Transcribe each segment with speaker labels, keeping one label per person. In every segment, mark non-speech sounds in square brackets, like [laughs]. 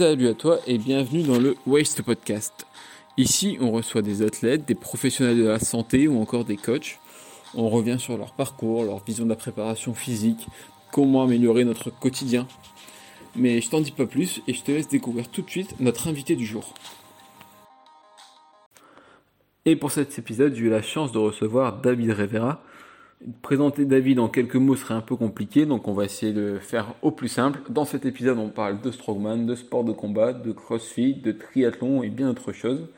Speaker 1: Salut à toi et bienvenue dans le Waste Podcast. Ici, on reçoit des athlètes, des professionnels de la santé ou encore des coachs. On revient sur leur parcours, leur vision de la préparation physique, comment améliorer notre quotidien. Mais je t'en dis pas plus et je te laisse découvrir tout de suite notre invité du jour. Et pour cet épisode, j'ai eu la chance de recevoir David Rivera, Présenter David en quelques mots serait un peu compliqué, donc on va essayer de faire au plus simple. Dans cet épisode, on parle de strongman, de sport de combat, de crossfit, de triathlon et bien d'autres choses.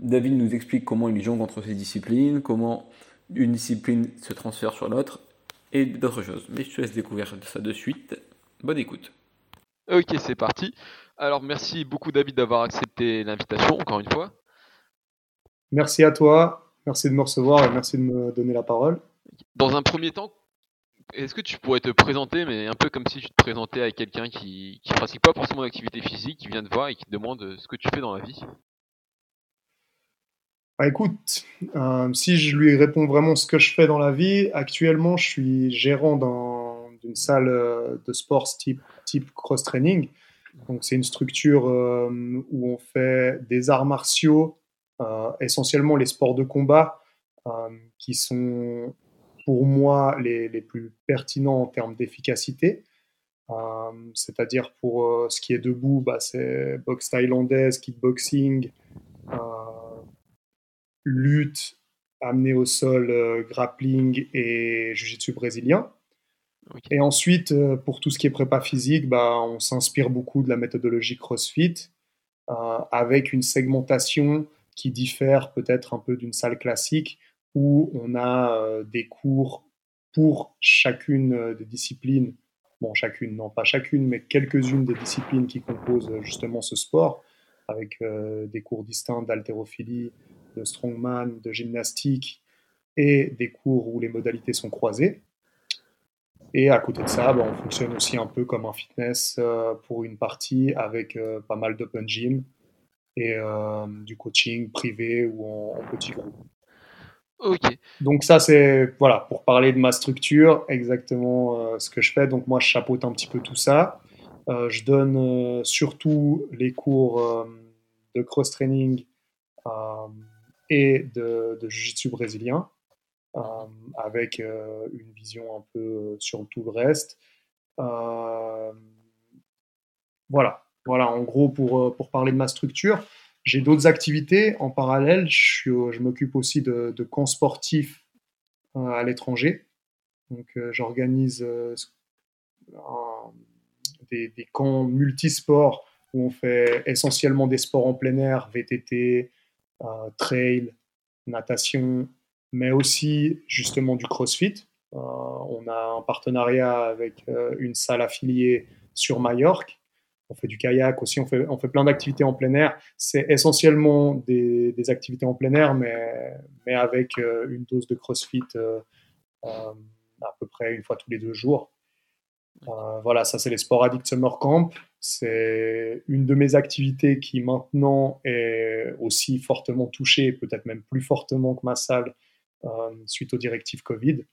Speaker 1: David nous explique comment il jongle entre ces disciplines, comment une discipline se transfère sur l'autre et d'autres choses. Mais je te laisse découvrir ça de suite. Bonne écoute.
Speaker 2: Ok, c'est parti. Alors merci beaucoup David d'avoir accepté l'invitation encore une fois.
Speaker 3: Merci à toi, merci de me recevoir et merci de me donner la parole.
Speaker 2: Dans un premier temps, est-ce que tu pourrais te présenter, mais un peu comme si tu te présentais à quelqu'un qui ne pratique pas forcément d'activité physique, qui vient te voir et qui te demande ce que tu fais dans la vie?
Speaker 3: Bah, écoute, euh, si je lui réponds vraiment ce que je fais dans la vie, actuellement je suis gérant d'une salle euh, de sport type, type cross-training. Donc c'est une structure euh, où on fait des arts martiaux, essentiellement les sports de combat, qui sont pour moi les, les plus pertinents en termes d'efficacité. Euh, c'est-à-dire pour euh, ce qui est debout, bah, c'est boxe thaïlandaise, kickboxing, euh, lutte, amener au sol, grappling et jiu-jitsu brésilien. Et ensuite, pour tout ce qui est prépa physique, bah, on s'inspire beaucoup de la méthodologie CrossFit avec une segmentation qui diffère peut-être un peu d'une salle classique où on a euh, des cours pour chacune euh, des disciplines, bon chacune, non pas chacune, mais quelques-unes des disciplines qui composent euh, justement ce sport, avec des cours distincts d'haltérophilie, de strongman, de gymnastique, et des cours où les modalités sont croisées. Et à côté de ça, ben, on fonctionne aussi un peu comme un fitness pour une partie avec pas mal d'open gym et du coaching privé ou en petit groupe. Donc ça, c'est voilà pour parler de ma structure, exactement euh, ce que je fais. Donc moi, je chapeaute un petit peu tout ça. Euh, je donne euh, surtout les cours de cross-training et de, de jiu-jitsu brésilien, avec une vision un peu sur tout le reste. voilà, voilà, en gros pour, pour parler de ma structure. J'ai d'autres activités en parallèle. Je, m'occupe aussi de, camps sportifs euh, à l'étranger. Donc, euh, j'organise euh, des, camps multisports où on fait essentiellement des sports en plein air, VTT, trail, natation, mais aussi justement du CrossFit. on a un partenariat avec une salle affiliée sur Majorque on fait du kayak aussi, on fait, on fait plein d'activités en plein air. C'est essentiellement des, activités en plein air, mais, mais avec euh, une dose de CrossFit euh, euh, à peu près une fois tous les deux jours. voilà, ça c'est les Sport Addict Summer Camp. C'est une de mes activités qui maintenant est aussi fortement touchée, peut-être même plus fortement que ma salle, suite aux directives Covid.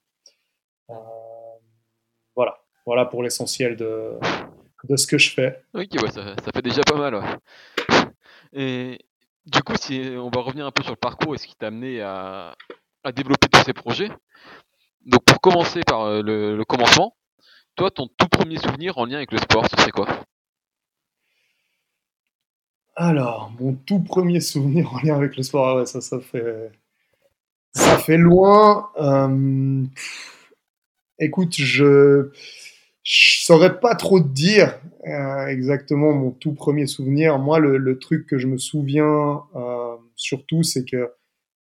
Speaker 3: voilà, voilà pour l'essentiel de, de ce que je fais.
Speaker 2: Ok, ouais, ça, fait déjà pas mal. Et du coup, si on va revenir un peu sur le parcours et ce qui t'a amené à, développer tous ces projets. Donc, pour commencer par euh, le, commencement, toi, ton tout premier souvenir en lien avec le sport, ce serait quoi?
Speaker 3: Alors, mon tout premier souvenir en lien avec le sport, ah ça, ça fait, ça fait loin. Euh, écoute, je je saurais pas trop te dire euh, exactement mon tout premier souvenir. Moi, le, truc que je me souviens euh, surtout, c'est que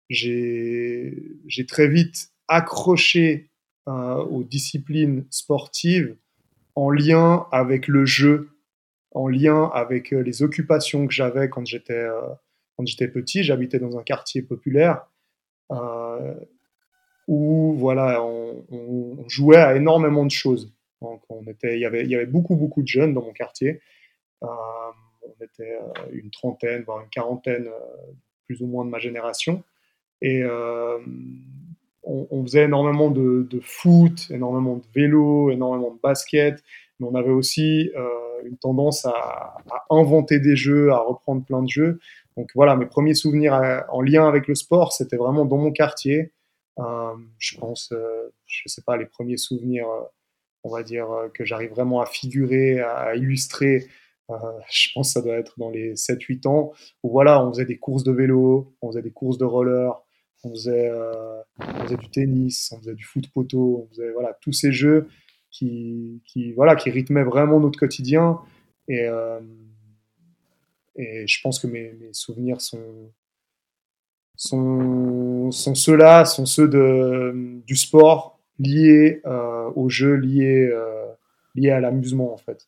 Speaker 3: j'ai très vite accroché euh, aux disciplines sportives en lien avec le jeu, en lien avec les occupations que j'avais quand j'étais petit. J'habitais dans un quartier populaire où voilà, on jouait à énormément de choses. On était, il, y avait, beaucoup, beaucoup de jeunes dans mon quartier. Euh, on était euh, une trentaine, voire une quarantaine, euh, plus ou moins de ma génération. Et on, faisait énormément de, foot, énormément de vélo, énormément de basket. mais on avait aussi une tendance à, inventer des jeux, à reprendre plein de jeux. Donc voilà, mes premiers souvenirs en lien avec le sport, c'était vraiment dans mon quartier. je pense, je sais pas, les premiers souvenirs, on va dire, que j'arrive vraiment à figurer, à illustrer euh, je pense que ça doit être dans les 7-8 ans, où voilà, on faisait des courses de vélo, on faisait des courses de roller, on faisait, euh, du tennis, on faisait du foot poteau, on faisait voilà, tous ces jeux qui, voilà, qui rythmaient vraiment notre quotidien. Et, euh, je pense que mes, mes souvenirs sont, sont, sont ceux-là, sont ceux de, du sport liés euh, aux jeux, liés, euh, liés à l'amusement en fait.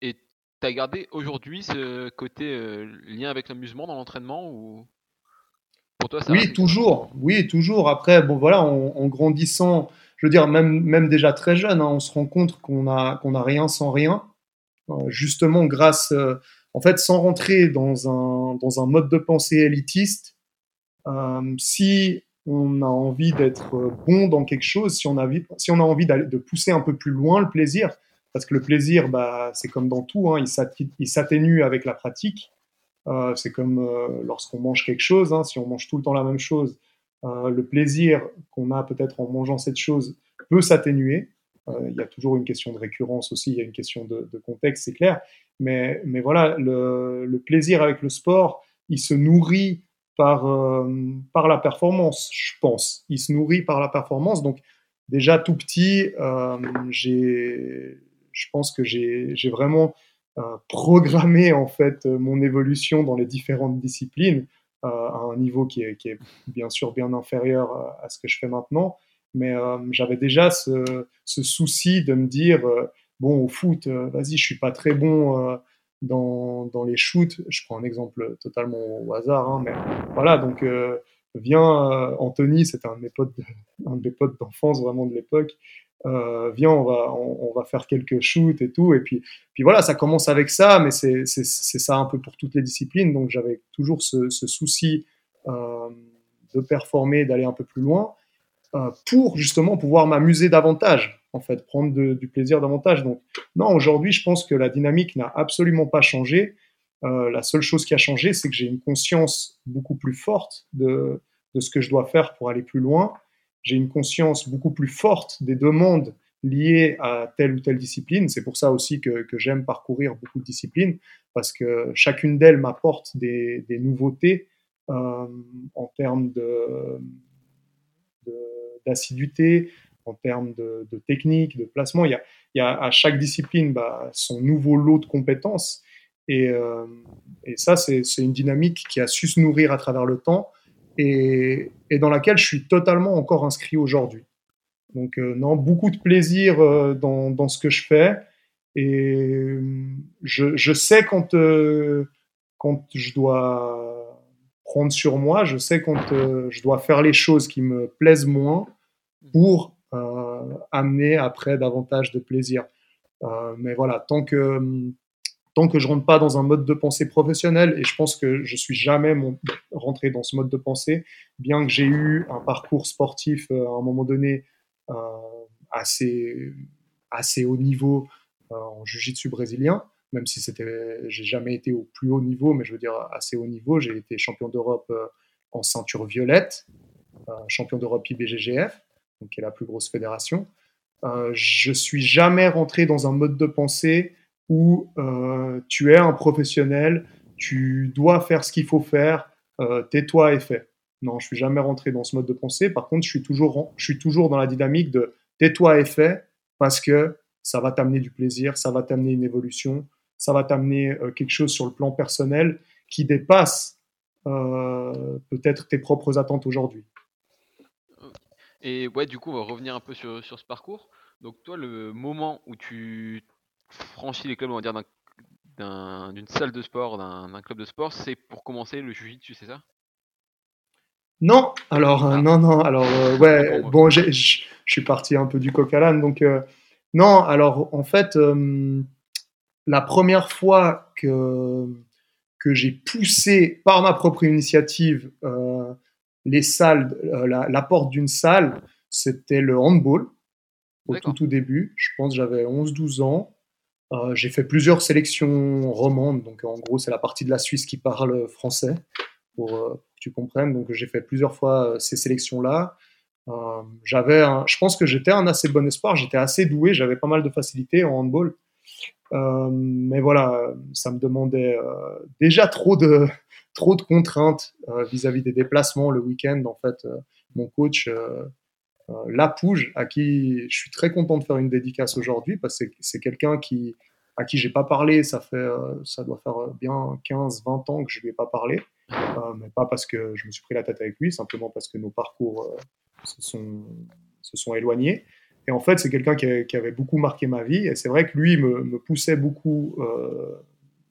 Speaker 2: Et tu as gardé aujourd'hui ce côté euh, lien avec l'amusement dans l'entraînement ou
Speaker 3: pour toi ça Oui, toujours. Oui, toujours. Après, bon voilà, en, grandissant, je veux dire même même déjà très jeune, hein, on se rend compte qu'on a qu'on a rien sans rien. Euh, justement, grâce, euh, en fait, sans rentrer dans un dans un mode de pensée élitiste, si on a envie d'être bon dans quelque chose, si on a, si on a envie de pousser un peu plus loin le plaisir, parce que le plaisir, bah, c'est comme dans tout, hein, il s'atténue avec la pratique. Euh, c'est comme euh, lorsqu'on mange quelque chose, hein, si on mange tout le temps la même chose, euh, le plaisir qu'on a peut-être en mangeant cette chose peut s'atténuer. Euh, il y a toujours une question de récurrence aussi, il y a une question de, contexte, c'est clair. Mais, mais voilà, le, plaisir avec le sport, il se nourrit par, euh, par la performance, je pense. Il se nourrit par la performance. Donc, déjà tout petit, euh, je pense que j'ai vraiment euh, programmé en fait mon évolution dans les différentes disciplines à un niveau qui est, qui est, bien sûr bien inférieur à ce que je fais maintenant. Mais j'avais déjà ce, ce, souci de me dire bon au foot, vas-y, je suis pas très bon dans, dans, les shoots. Je prends un exemple totalement au hasard, hein, mais voilà donc viens Anthony, c'était un de mes potes, [laughs] un de mes potes d'enfance vraiment de l'époque. Euh, viens, on va, on, va faire quelques shoots et tout. Et puis, puis voilà, ça commence avec ça, mais c'est ça un peu pour toutes les disciplines. Donc j'avais toujours ce, souci euh, de performer, d'aller un peu plus loin, euh, pour justement pouvoir m'amuser davantage, en fait, prendre du plaisir davantage. Donc non, aujourd'hui, je pense que la dynamique n'a absolument pas changé. la seule chose qui a changé, c'est que j'ai une conscience beaucoup plus forte de, de ce que je dois faire pour aller plus loin j'ai une conscience beaucoup plus forte des demandes liées à telle ou telle discipline. C'est pour ça aussi que, que j'aime parcourir beaucoup de disciplines, parce que chacune d'elles m'apporte des, des, nouveautés euh, en termes de, d'assiduité, en termes de, de, technique, de placement. Il y a, à chaque discipline bah, son nouveau lot de compétences. Et, euh, ça, c'est une dynamique qui a su se nourrir à travers le temps et, dans laquelle je suis totalement encore inscrit aujourd'hui. Donc, euh, non, beaucoup de plaisir euh, dans, ce que je fais. Et je, sais quand je dois prendre sur moi, je sais quand je dois faire les choses qui me plaisent moins pour amener après davantage de plaisir. mais voilà, tant que tant que je rentre pas dans un mode de pensée professionnel, et je pense que je suis jamais rentré dans ce mode de pensée, bien que j'ai eu un parcours sportif euh, à un moment donné euh, assez, assez haut niveau euh, en jiu-jitsu brésilien, même si c'était, j'ai jamais été au plus haut niveau, mais je veux dire assez haut niveau. J'ai été champion d'Europe en ceinture violette, champion d'Europe IBGGF, qui est la plus grosse fédération. je suis jamais rentré dans un mode de pensée où euh, tu es un professionnel, tu dois faire ce qu'il faut faire, euh, tais-toi et fais. Non, je suis jamais rentré dans ce mode de pensée. Par contre, je suis toujours, je suis toujours dans la dynamique de tais-toi et fais parce que ça va t'amener du plaisir, ça va t'amener une évolution, ça va t'amener euh, quelque chose sur le plan personnel qui dépasse peut-être tes propres attentes aujourd'hui.
Speaker 2: Et ouais, du coup, on va revenir un peu sur, sur ce parcours. Donc toi, le moment où tu franchi les clubs, on va dire, d'une salle de sport, d'un club de sport, c'est pour commencer le jiu-jitsu, c'est ça?
Speaker 3: Non, alors, euh, ah. non, non, alors, euh, ouais, bon, je suis parti un peu du coq à l'âne, donc, euh, non, alors, en fait, la première fois que, que j'ai poussé par ma propre initiative les salles, la, la porte d'une salle, c'était le handball. au tout, tout début. Je pense j'avais 11-12 ans. Euh, j'ai fait plusieurs sélections romandes, donc en gros c'est la partie de la Suisse qui parle français, pour, euh, que tu comprennes. Donc j'ai fait plusieurs fois euh, ces sélections-là. j'avais, je pense que j'étais un assez bon espoir, j'étais assez doué, j'avais pas mal de facilité en handball. mais voilà, ça me demandait déjà trop de, trop de contraintes vis-à-vis des déplacements le week-end. En fait, mon coach euh, Lapouge, à qui je suis très content de faire une dédicace aujourd'hui, parce que c'est quelqu'un qui, à qui j'ai pas parlé, ça fait, euh, ça doit faire bien 15, 20 ans que je lui ai pas parlé, euh, mais pas parce que je me suis pris la tête avec lui, simplement parce que nos parcours se, sont, éloignés. Et en fait, c'est quelqu'un qui, avait beaucoup marqué ma vie, et c'est vrai que lui me poussait beaucoup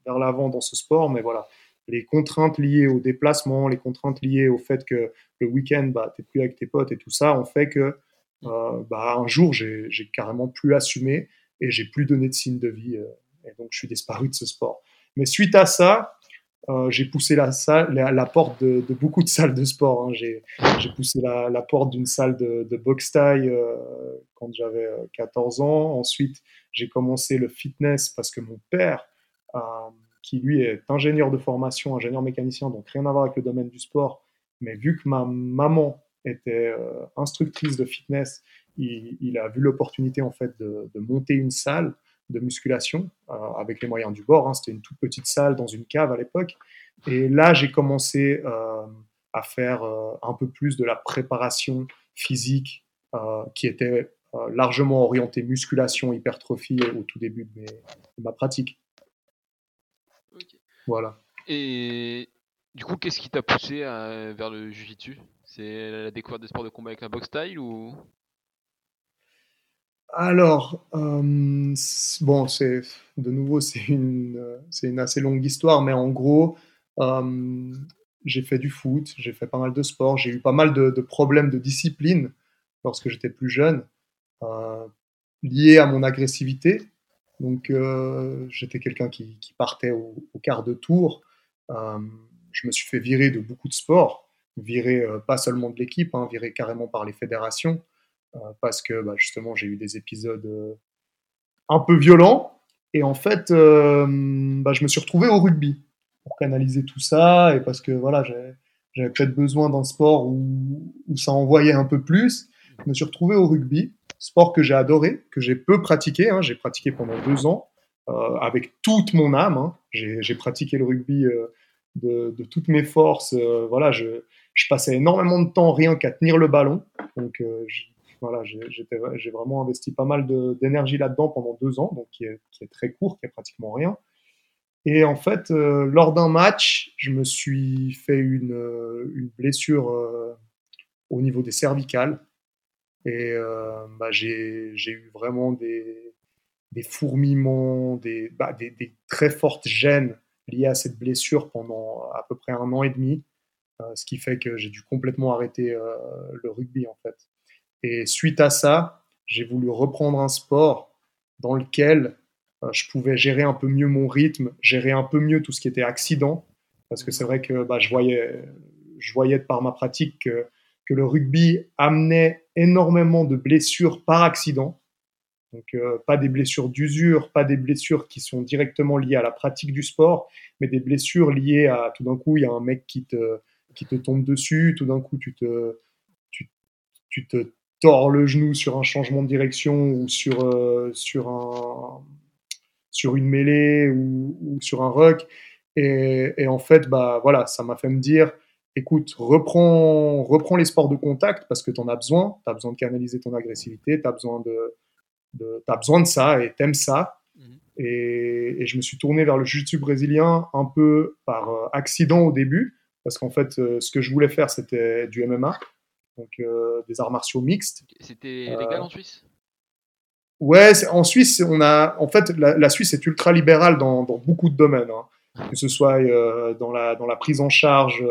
Speaker 3: vers l'avant dans ce sport, mais voilà, les contraintes liées au déplacement, les contraintes liées au fait que le week-end, bah, tu n'es plus avec tes potes et tout ça, ont fait que euh, bah, un jour, j'ai carrément plus assumé et j'ai plus donné de signe de vie. Euh, et donc, je suis disparu de ce sport. Mais suite à ça, euh, j'ai poussé la, salle, la, porte de, beaucoup de salles de sport. Hein. J'ai poussé la, porte d'une salle de, de boxe taille quand j'avais 14 ans. Ensuite, j'ai commencé le fitness parce que mon père qui lui est ingénieur de formation, ingénieur mécanicien, donc rien à voir avec le domaine du sport. Mais vu que ma maman était euh, instructrice de fitness, il, a vu l'opportunité en fait de, monter une salle de musculation euh, avec les moyens du bord. Hein. C'était une toute petite salle dans une cave à l'époque. Et là, j'ai commencé euh, à faire un peu plus de la préparation physique qui était largement orientée musculation, hypertrophie au tout début de ma pratique. Voilà.
Speaker 2: Et du coup, qu'est-ce qui t'a poussé vers le jiu-jitsu? C'est la découverte des sports de combat avec la boxe style ou?
Speaker 3: Alors, euh, bon, c'est de nouveau, [laughs] c'est une, c'est une assez longue histoire, mais en gros, euh, j'ai fait du foot, j'ai fait pas mal de sport, j'ai eu pas mal de, problèmes de discipline lorsque j'étais plus jeune, euh, liés à mon agressivité. Donc, euh, j'étais quelqu'un qui, partait au, quart de tour. Euh, je me suis fait virer de beaucoup de sports, virer euh, pas seulement de l'équipe, hein, virer carrément par les fédérations, parce que bah, justement, j'ai eu des épisodes un peu violents. Et en fait, bah, je me suis retrouvé au rugby pour canaliser tout ça et parce que voilà, j'avais peut-être besoin d'un sport où, où, ça envoyait un peu plus. Je me suis retrouvé au rugby sport que j'ai adoré, que j'ai peu pratiqué. Hein. J'ai pratiqué pendant deux ans euh, avec toute mon âme. Hein. J'ai pratiqué le rugby euh, de, toutes mes forces. Euh, voilà, je, passais énormément de temps rien qu'à tenir le ballon. Donc voilà, j'ai vraiment investi pas mal d'énergie là-dedans pendant deux ans, donc qui est, très court, qui est pratiquement rien. Et en fait, lors d'un match, je me suis fait une, une blessure au niveau des cervicales. Et euh, bah, j'ai eu vraiment des, des fourmillements, des, bah, des, très fortes gênes liées à cette blessure pendant à peu près un an et demi, euh, ce qui fait que j'ai dû complètement arrêter euh, le rugby en fait. Et suite à ça, j'ai voulu reprendre un sport dans lequel je pouvais gérer un peu mieux mon rythme, gérer un peu mieux tout ce qui était accident, parce que c'est vrai que bah, je, voyais, je voyais par ma pratique que que le rugby amenait énormément de blessures par accident. Donc, euh, pas des blessures d'usure, pas des blessures qui sont directement liées à la pratique du sport, mais des blessures liées à tout d'un coup, il y a un mec qui te, qui te tombe dessus, tout d'un coup, tu te, tu, te tords le genou sur un changement de direction ou sur, euh, sur, un, sur une mêlée ou, ou sur un ruck. Et, et, en fait, bah, voilà, ça m'a fait me dire, écoute, reprends, reprends les sports de contact parce que tu en as besoin. Tu as besoin de canaliser ton agressivité, tu as, besoin de, de, as besoin de ça et t'aimes ça. Mhm. Et, je me suis tourné vers le jiu-jitsu brésilien un peu par euh, accident au début parce qu'en fait, euh, ce que je voulais faire, c'était du MMA, donc euh, des arts martiaux mixtes.
Speaker 2: C'était légal en Suisse?
Speaker 3: Ouais, en Suisse, on a, en fait, la, Suisse est ultra libérale dans, dans beaucoup de domaines, hein. [laughs] que ce soit dans, la, dans la prise en charge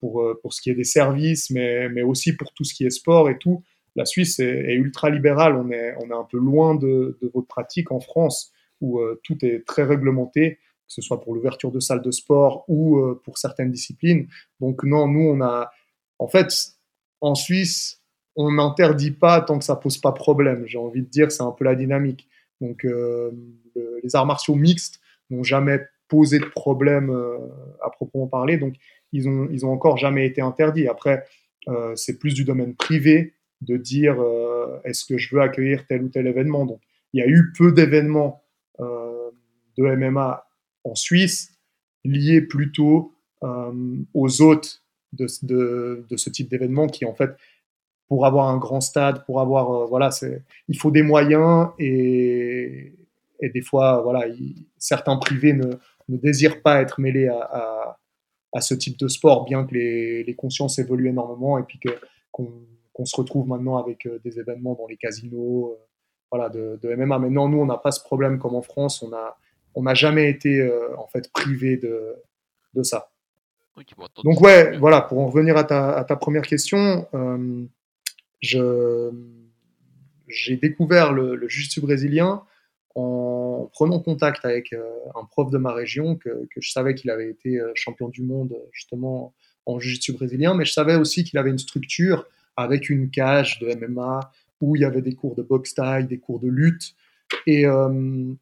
Speaker 3: pour, euh, pour ce qui est des services, mais, mais aussi pour tout ce qui est sport et tout. La Suisse est, ultra libérale, on est, on est un peu loin de, de votre pratique en France, où euh, tout est très réglementé, que ce soit pour l'ouverture de salles de sport ou euh, pour certaines disciplines. Donc non, nous, on a... En fait, en Suisse, on n'interdit pas tant que ça pose pas problème. J'ai envie de dire, c'est un peu la dynamique. Donc, les arts martiaux mixtes n'ont jamais posé de problème à proprement parler. Donc, ils ont, ils ont encore jamais été interdits. Après, euh, c'est plus du domaine privé de dire est-ce que je veux accueillir tel ou tel événement. Donc, il y a eu peu d'événements de MMA en Suisse liés plutôt aux hôtes de, ce type d'événement qui, en fait, pour avoir un grand stade, pour avoir euh, voilà, il faut des moyens et, et des fois voilà, certains privés ne, désirent pas être mêlés à, ce type de sport, bien que les, les consciences évoluent énormément et puis que qu'on se retrouve maintenant avec euh, des événements dans les casinos, euh, voilà, de, de, MMA. Mais non, nous on n'a pas ce problème comme en France, on a on n'a jamais été en fait privé de, de ça. Donc ouais, voilà, pour en revenir à ta, à ta première question, j'ai découvert le, le jiu-jitsu brésilien en prenant contact avec euh, un prof de ma région que, je savais qu'il avait été euh, champion du monde justement en jiu-jitsu brésilien, mais je savais aussi qu'il avait une structure avec une cage de MMA où il y avait des cours de boxe taille, des cours de lutte. Et, euh,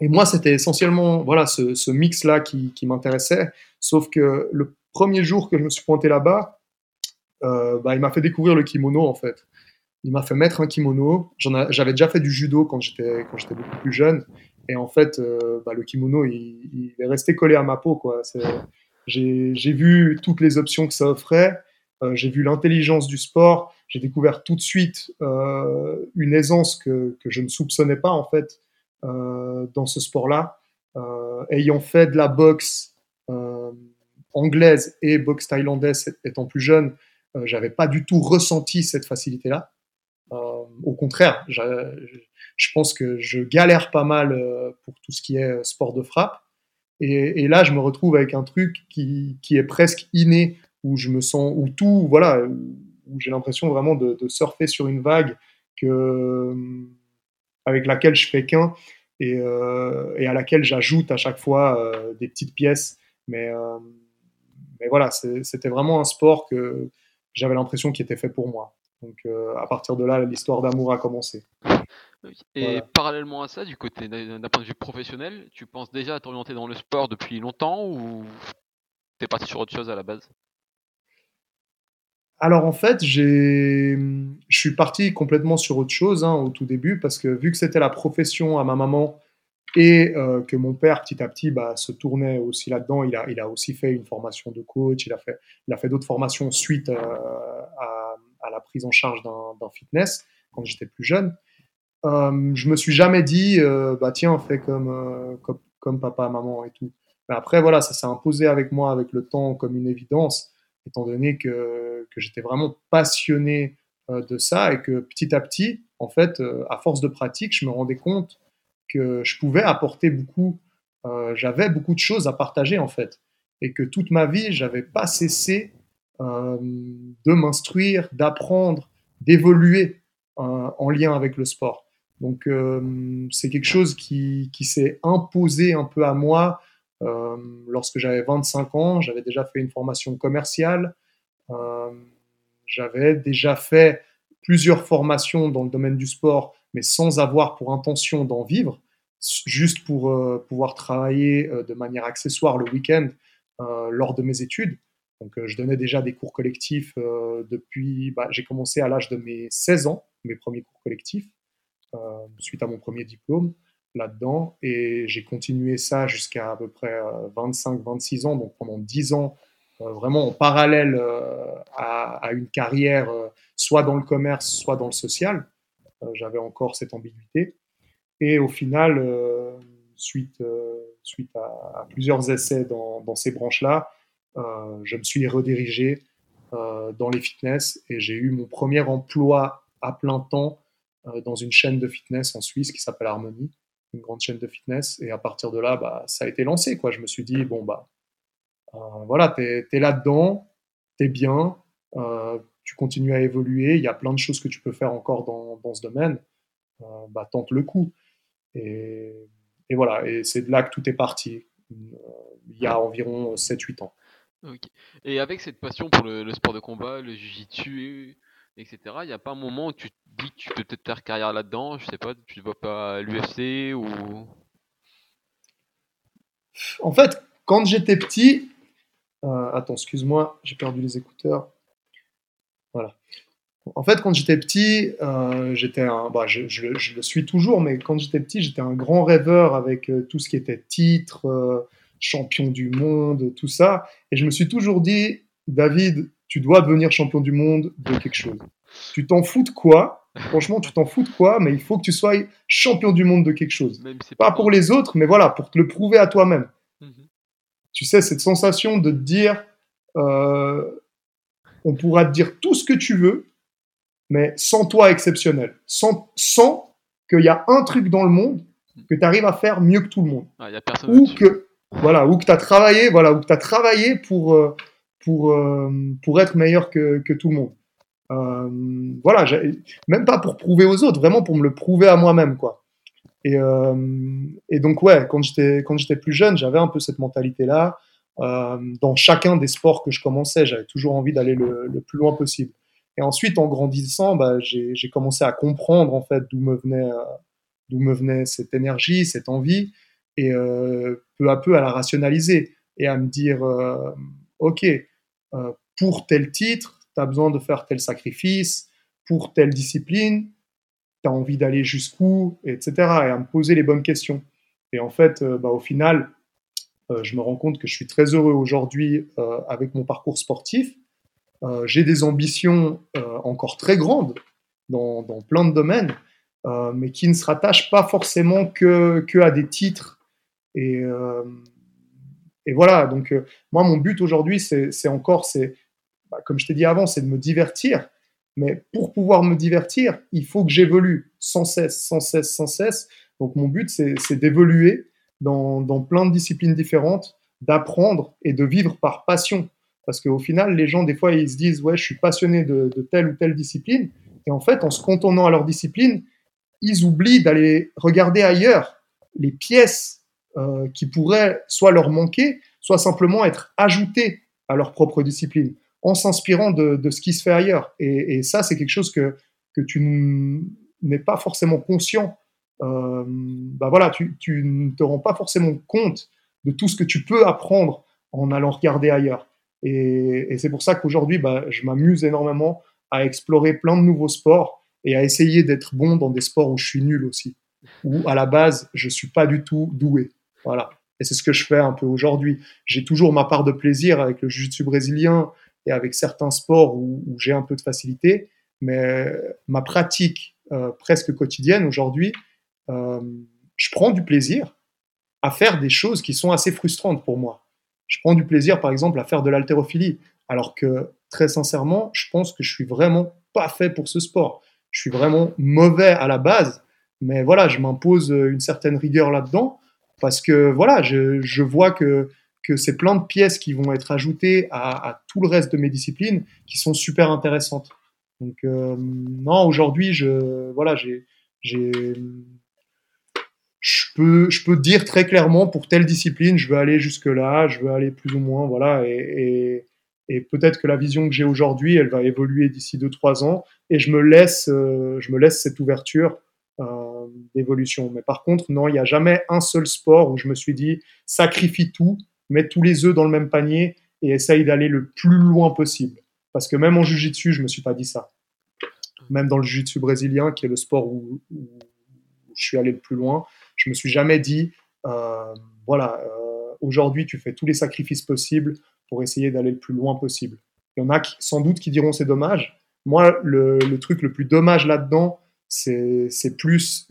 Speaker 3: et moi, c'était essentiellement voilà ce, ce mix-là qui, qui m'intéressait. Sauf que le premier jour que je me suis pointé là-bas, bah, il m'a fait découvrir le kimono en fait. Il m'a fait mettre un kimono. J'avais déjà fait du judo quand j'étais beaucoup plus jeune. Et en fait, euh, bah, le kimono, il, est resté collé à ma peau. Quoi. J'ai vu toutes les options que ça offrait. Euh, j'ai vu l'intelligence du sport. J'ai découvert tout de suite une aisance que, que, je ne soupçonnais pas en fait dans ce sport-là. ayant fait de la boxe anglaise et boxe thaïlandaise étant plus jeune, euh, j'avais pas du tout ressenti cette facilité-là. Euh, au contraire, je pense que je galère pas mal euh, pour tout ce qui est sport de frappe. Et, là, je me retrouve avec un truc qui, qui, est presque inné, où je me sens, où tout, voilà, où j'ai l'impression vraiment de, surfer sur une vague que, avec laquelle je fais qu'un et, euh, à laquelle j'ajoute à chaque fois euh, des petites pièces. Mais, euh, mais voilà, c'était vraiment un sport que, j'avais l'impression qu'il était fait pour moi. Donc euh, à partir de là, l'histoire d'amour a commencé.
Speaker 2: Et parallèlement à ça, du côté d'un point de vue professionnel, tu penses déjà à t'orienter dans le sport depuis longtemps ou t'es parti sur autre chose à la base?
Speaker 3: Alors en fait, je suis parti complètement sur autre chose hein, au tout début parce que vu que c'était la profession à ma maman et euh, que mon père, petit à petit, bah, se tournait aussi là-dedans. Il a, il a aussi fait une formation de coach, il a fait, il a fait d'autres formations suite euh, à, à, la prise en charge d'un fitness quand j'étais plus jeune. Euh, je me suis jamais dit, euh, bah tiens, fais comme, euh, comme, comme, papa, maman et tout. Mais après, voilà, ça s'est imposé avec moi, avec le temps, comme une évidence, étant donné que, que j'étais vraiment passionné de ça et que petit à petit, en fait, à force de pratique, je me rendais compte que je pouvais apporter beaucoup, j'avais beaucoup de choses à partager en fait, et que toute ma vie, j'avais pas cessé de m'instruire, d'apprendre, d'évoluer euh, en lien avec le sport. Donc c'est quelque chose qui, qui s'est imposé un peu à moi lorsque j'avais 25 ans. J'avais déjà fait une formation commerciale. j'avais déjà fait plusieurs formations dans le domaine du sport mais sans avoir pour intention d'en vivre, juste pour euh, pouvoir travailler euh, de manière accessoire le week-end euh, lors de mes études. Donc, je donnais déjà des cours collectifs depuis. Bah, j'ai commencé à l'âge de mes 16 ans, mes premiers cours collectifs, suite à mon premier diplôme là-dedans. Et j'ai continué ça jusqu'à à peu près 25-26 ans, donc pendant 10 ans, vraiment en parallèle à, une carrière soit dans le commerce, soit dans le social. Euh, j'avais encore cette ambiguïté. Et au final, euh, suite, euh, suite à, plusieurs essais dans ces branches-là, je me suis redirigé dans les fitness et j'ai eu mon premier emploi à plein temps dans une chaîne de fitness en Suisse qui s'appelle Harmony, une grande chaîne de fitness. Et à partir de là, bah, ça a été lancé. Je me suis dit, bon, bah, voilà, tu es, là-dedans, tu es bien, tu continues à évoluer, il y a plein de choses que tu peux faire encore dans, ce domaine, euh, bah, tente le coup. Et, voilà, et c'est de là que tout est parti, euh, il y a environ 7-8 ans.
Speaker 2: Et avec cette passion pour le, sport de combat, le jiu-jitsu, etc. Il n'y a pas un moment où tu te dis que tu peux peut-être faire carrière là-dedans, je sais pas, tu ne vois pas l'UFC ou?
Speaker 3: En fait, quand j'étais petit, euh, attends, excuse-moi, j'ai perdu les écouteurs. Voilà. En fait, quand j'étais petit, euh, j'étais un, bah, je, le suis toujours, mais quand j'étais petit, j'étais un grand rêveur avec euh, tout ce qui était titre, champion du monde, tout ça. Et je me suis toujours dit, David, tu dois devenir champion du monde de quelque chose. Tu t'en fous de quoi? Franchement, tu t'en fous de quoi Mais il faut que tu sois champion du monde de quelque chose. pas, pour les autres, mais voilà, pour te le prouver à toi-même. Mhm. Tu sais, cette sensation de te dire, euh, on pourra te dire tout ce que tu veux, mais sans toi exceptionnel. Sans, sans qu'il y a un truc dans le monde que tu arrives à faire mieux que tout le monde.
Speaker 2: Ah,
Speaker 3: ou que voilà, ou que tu as travaillé, voilà, ou que tu as travaillé pour, euh, pour, euh, pour être meilleur que, que tout le monde. Euh, voilà, même pas pour prouver aux autres, vraiment pour me le prouver à moi-même, quoi. Et, et, donc ouais, quand j'étais plus jeune, j'avais un peu cette mentalité-là. dans chacun des sports que je commençais, j'avais toujours envie d'aller le, le, plus loin possible. Et ensuite, en grandissant, bah, j'ai commencé à comprendre en fait d'où me d'où me venait cette énergie, cette envie, et peu à peu à la rationaliser et à me dire, ok, euh, pour tel titre, tu as besoin de faire tel sacrifice, pour telle discipline, tu as envie d'aller jusqu'où, etc. Et à me poser les bonnes questions. Et en fait, euh, bah, au final, euh, je me rends compte que je suis très heureux aujourd'hui avec mon parcours sportif. J'ai des ambitions encore très grandes dans, dans plein de domaines, mais qui ne se rattachent pas forcément que, que à des titres et, et voilà, donc euh, moi, mon but aujourd'hui, c'est encore, c'est, bah, comme je t'ai dit avant, c'est de me divertir. Mais pour pouvoir me divertir, il faut que j'évolue sans cesse, sans cesse, sans cesse. Donc mon but, c'est d'évoluer dans, dans, plein de disciplines différentes, d'apprendre et de vivre par passion. Parce qu'au final, les gens, des fois, ils se disent, ouais, je suis passionné de, de telle ou telle discipline. Et en fait, en se contournant à leur discipline, ils oublient d'aller regarder ailleurs les pièces euh, qui pourraient soit leur manquer, soit simplement être ajoutés à leur propre discipline, en s'inspirant de, ce qui se fait ailleurs. Et, ça, c'est quelque chose que, que tu n'es pas forcément conscient. Euh, bah voilà, tu, ne te rends pas forcément compte de tout ce que tu peux apprendre en allant regarder ailleurs. Et, c'est pour ça qu'aujourd'hui, bah, je m'amuse énormément à explorer plein de nouveaux sports et à essayer d'être bon dans des sports où je suis nul aussi, où à la base, je suis pas du tout doué. Voilà. Et c'est ce que je fais un peu aujourd'hui. J'ai toujours ma part de plaisir avec le jiu-jitsu brésilien et avec certains sports où, j'ai un peu de facilité, mais ma pratique euh, presque quotidienne aujourd'hui, euh, je prends du plaisir à faire des choses qui sont assez frustrantes pour moi. Je prends du plaisir, par exemple, à faire de l'haltérophilie, alors que très sincèrement, je pense que je suis vraiment pas fait pour ce sport. Je suis vraiment mauvais à la base, mais voilà, je m'impose une certaine rigueur là-dedans parce que voilà, je, vois que, que c'est plein de pièces qui vont être ajoutées à, tout le reste de mes disciplines qui sont super intéressantes. Donc euh, non, aujourd'hui, je voilà, j'ai je peux, je peux dire très clairement pour telle discipline, je veux aller jusque là, je veux aller plus ou moins, voilà, et, peut-être que la vision que j'ai aujourd'hui, elle va évoluer d'ici 2-3 ans, et je me laisse, euh, je me laisse cette ouverture d'évolution. Mais par contre, non, il n'y a jamais un seul sport où je me suis dit sacrifie tout, mets tous les œufs dans le même panier et essaye d'aller le plus loin possible. Parce que même en jiu-jitsu, je ne me suis pas dit ça. Même dans le jiu-jitsu brésilien, qui est le sport où, je suis allé le plus loin, je me suis jamais dit euh, voilà, euh, aujourd'hui tu fais tous les sacrifices possibles pour essayer d'aller le plus loin possible. Il y en a sans doute qui diront c'est dommage. Moi, le truc le plus dommage là-dedans, c'est plus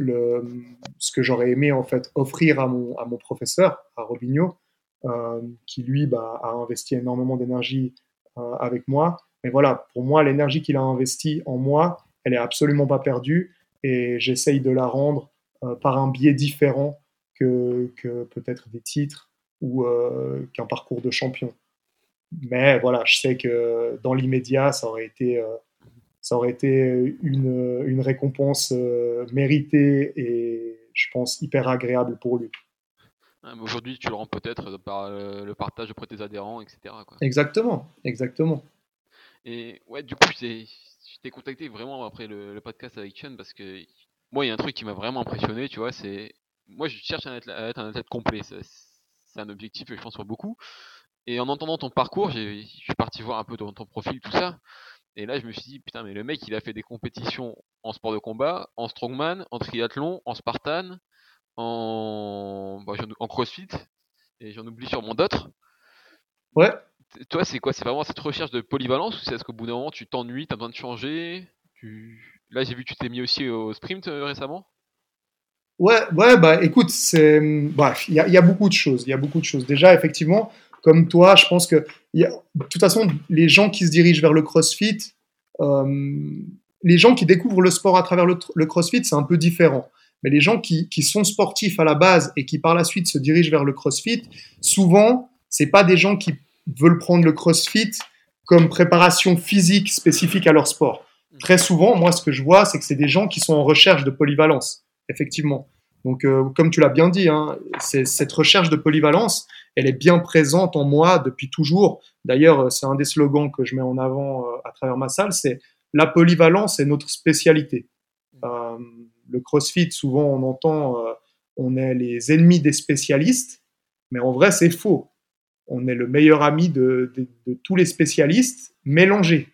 Speaker 3: ce que j'aurais aimé en fait offrir à mon, professeur, à Robinho, euh, qui lui bah, a investi énormément d'énergie euh, avec moi. Mais voilà, pour moi, l'énergie qu'il a investie en moi, elle est absolument pas perdue et j'essaye de la rendre euh, par un biais différent que peut-être des titres ou qu'un parcours de champion. Mais voilà, je sais que dans l'immédiat, ça aurait été ça aurait été une, une récompense euh, méritée et je pense hyper agréable pour lui.
Speaker 2: Aujourd'hui, tu le rends peut-être par euh, le partage auprès de tes adhérents, etc.
Speaker 3: Exactement, exactement.
Speaker 2: Et ouais, du coup, je je t'ai contacté vraiment après le, podcast avec Chen parce que moi, il y a un truc qui m'a vraiment impressionné, tu vois, c'est. Moi, je cherche à être, un athlète complet. C'est un objectif que je pense pour beaucoup. Et en entendant ton parcours, je suis parti voir un peu ton, ton profil, tout ça. Et là, je me suis dit, putain, mais le mec, il a fait des compétitions en sport de combat, en strongman, en triathlon, en spartan, en, bah, en crossfit, et j'en oublie sûrement d'autres.
Speaker 3: Ouais.
Speaker 2: Toi, c'est quoi? C'est vraiment cette recherche de polyvalence ou c'est ce qu'au bout d'un moment, tu t'ennuies, tu as besoin de changer Là, j'ai vu que tu t'es mis aussi au sprint euh, récemment
Speaker 3: Ouais, ouais, bah écoute, c'est. Bref, il y, y, a beaucoup de choses. Il y a beaucoup de choses. Déjà, effectivement, comme toi, je pense que, y de toute façon, les gens qui se dirigent vers le crossfit, euh, les gens qui découvrent le sport à travers le, crossfit, c'est un peu différent. Mais les gens qui, sont sportifs à la base et qui par la suite se dirigent vers le crossfit, souvent, c'est pas des gens qui veulent prendre le crossfit comme préparation physique spécifique à leur sport. Très souvent, moi, ce que je vois, c'est que c'est des gens qui sont en recherche de polyvalence, effectivement. Donc, euh, comme tu l'as bien dit, hein, cette recherche de polyvalence, elle est bien présente en moi depuis toujours. D'ailleurs, c'est un des slogans que je mets en avant euh, à travers ma salle, c'est la polyvalence est notre spécialité. Euh, le CrossFit, souvent, on entend, euh, on est les ennemis des spécialistes, mais en vrai, c'est faux. On est le meilleur ami de, de, de tous les spécialistes mélangés.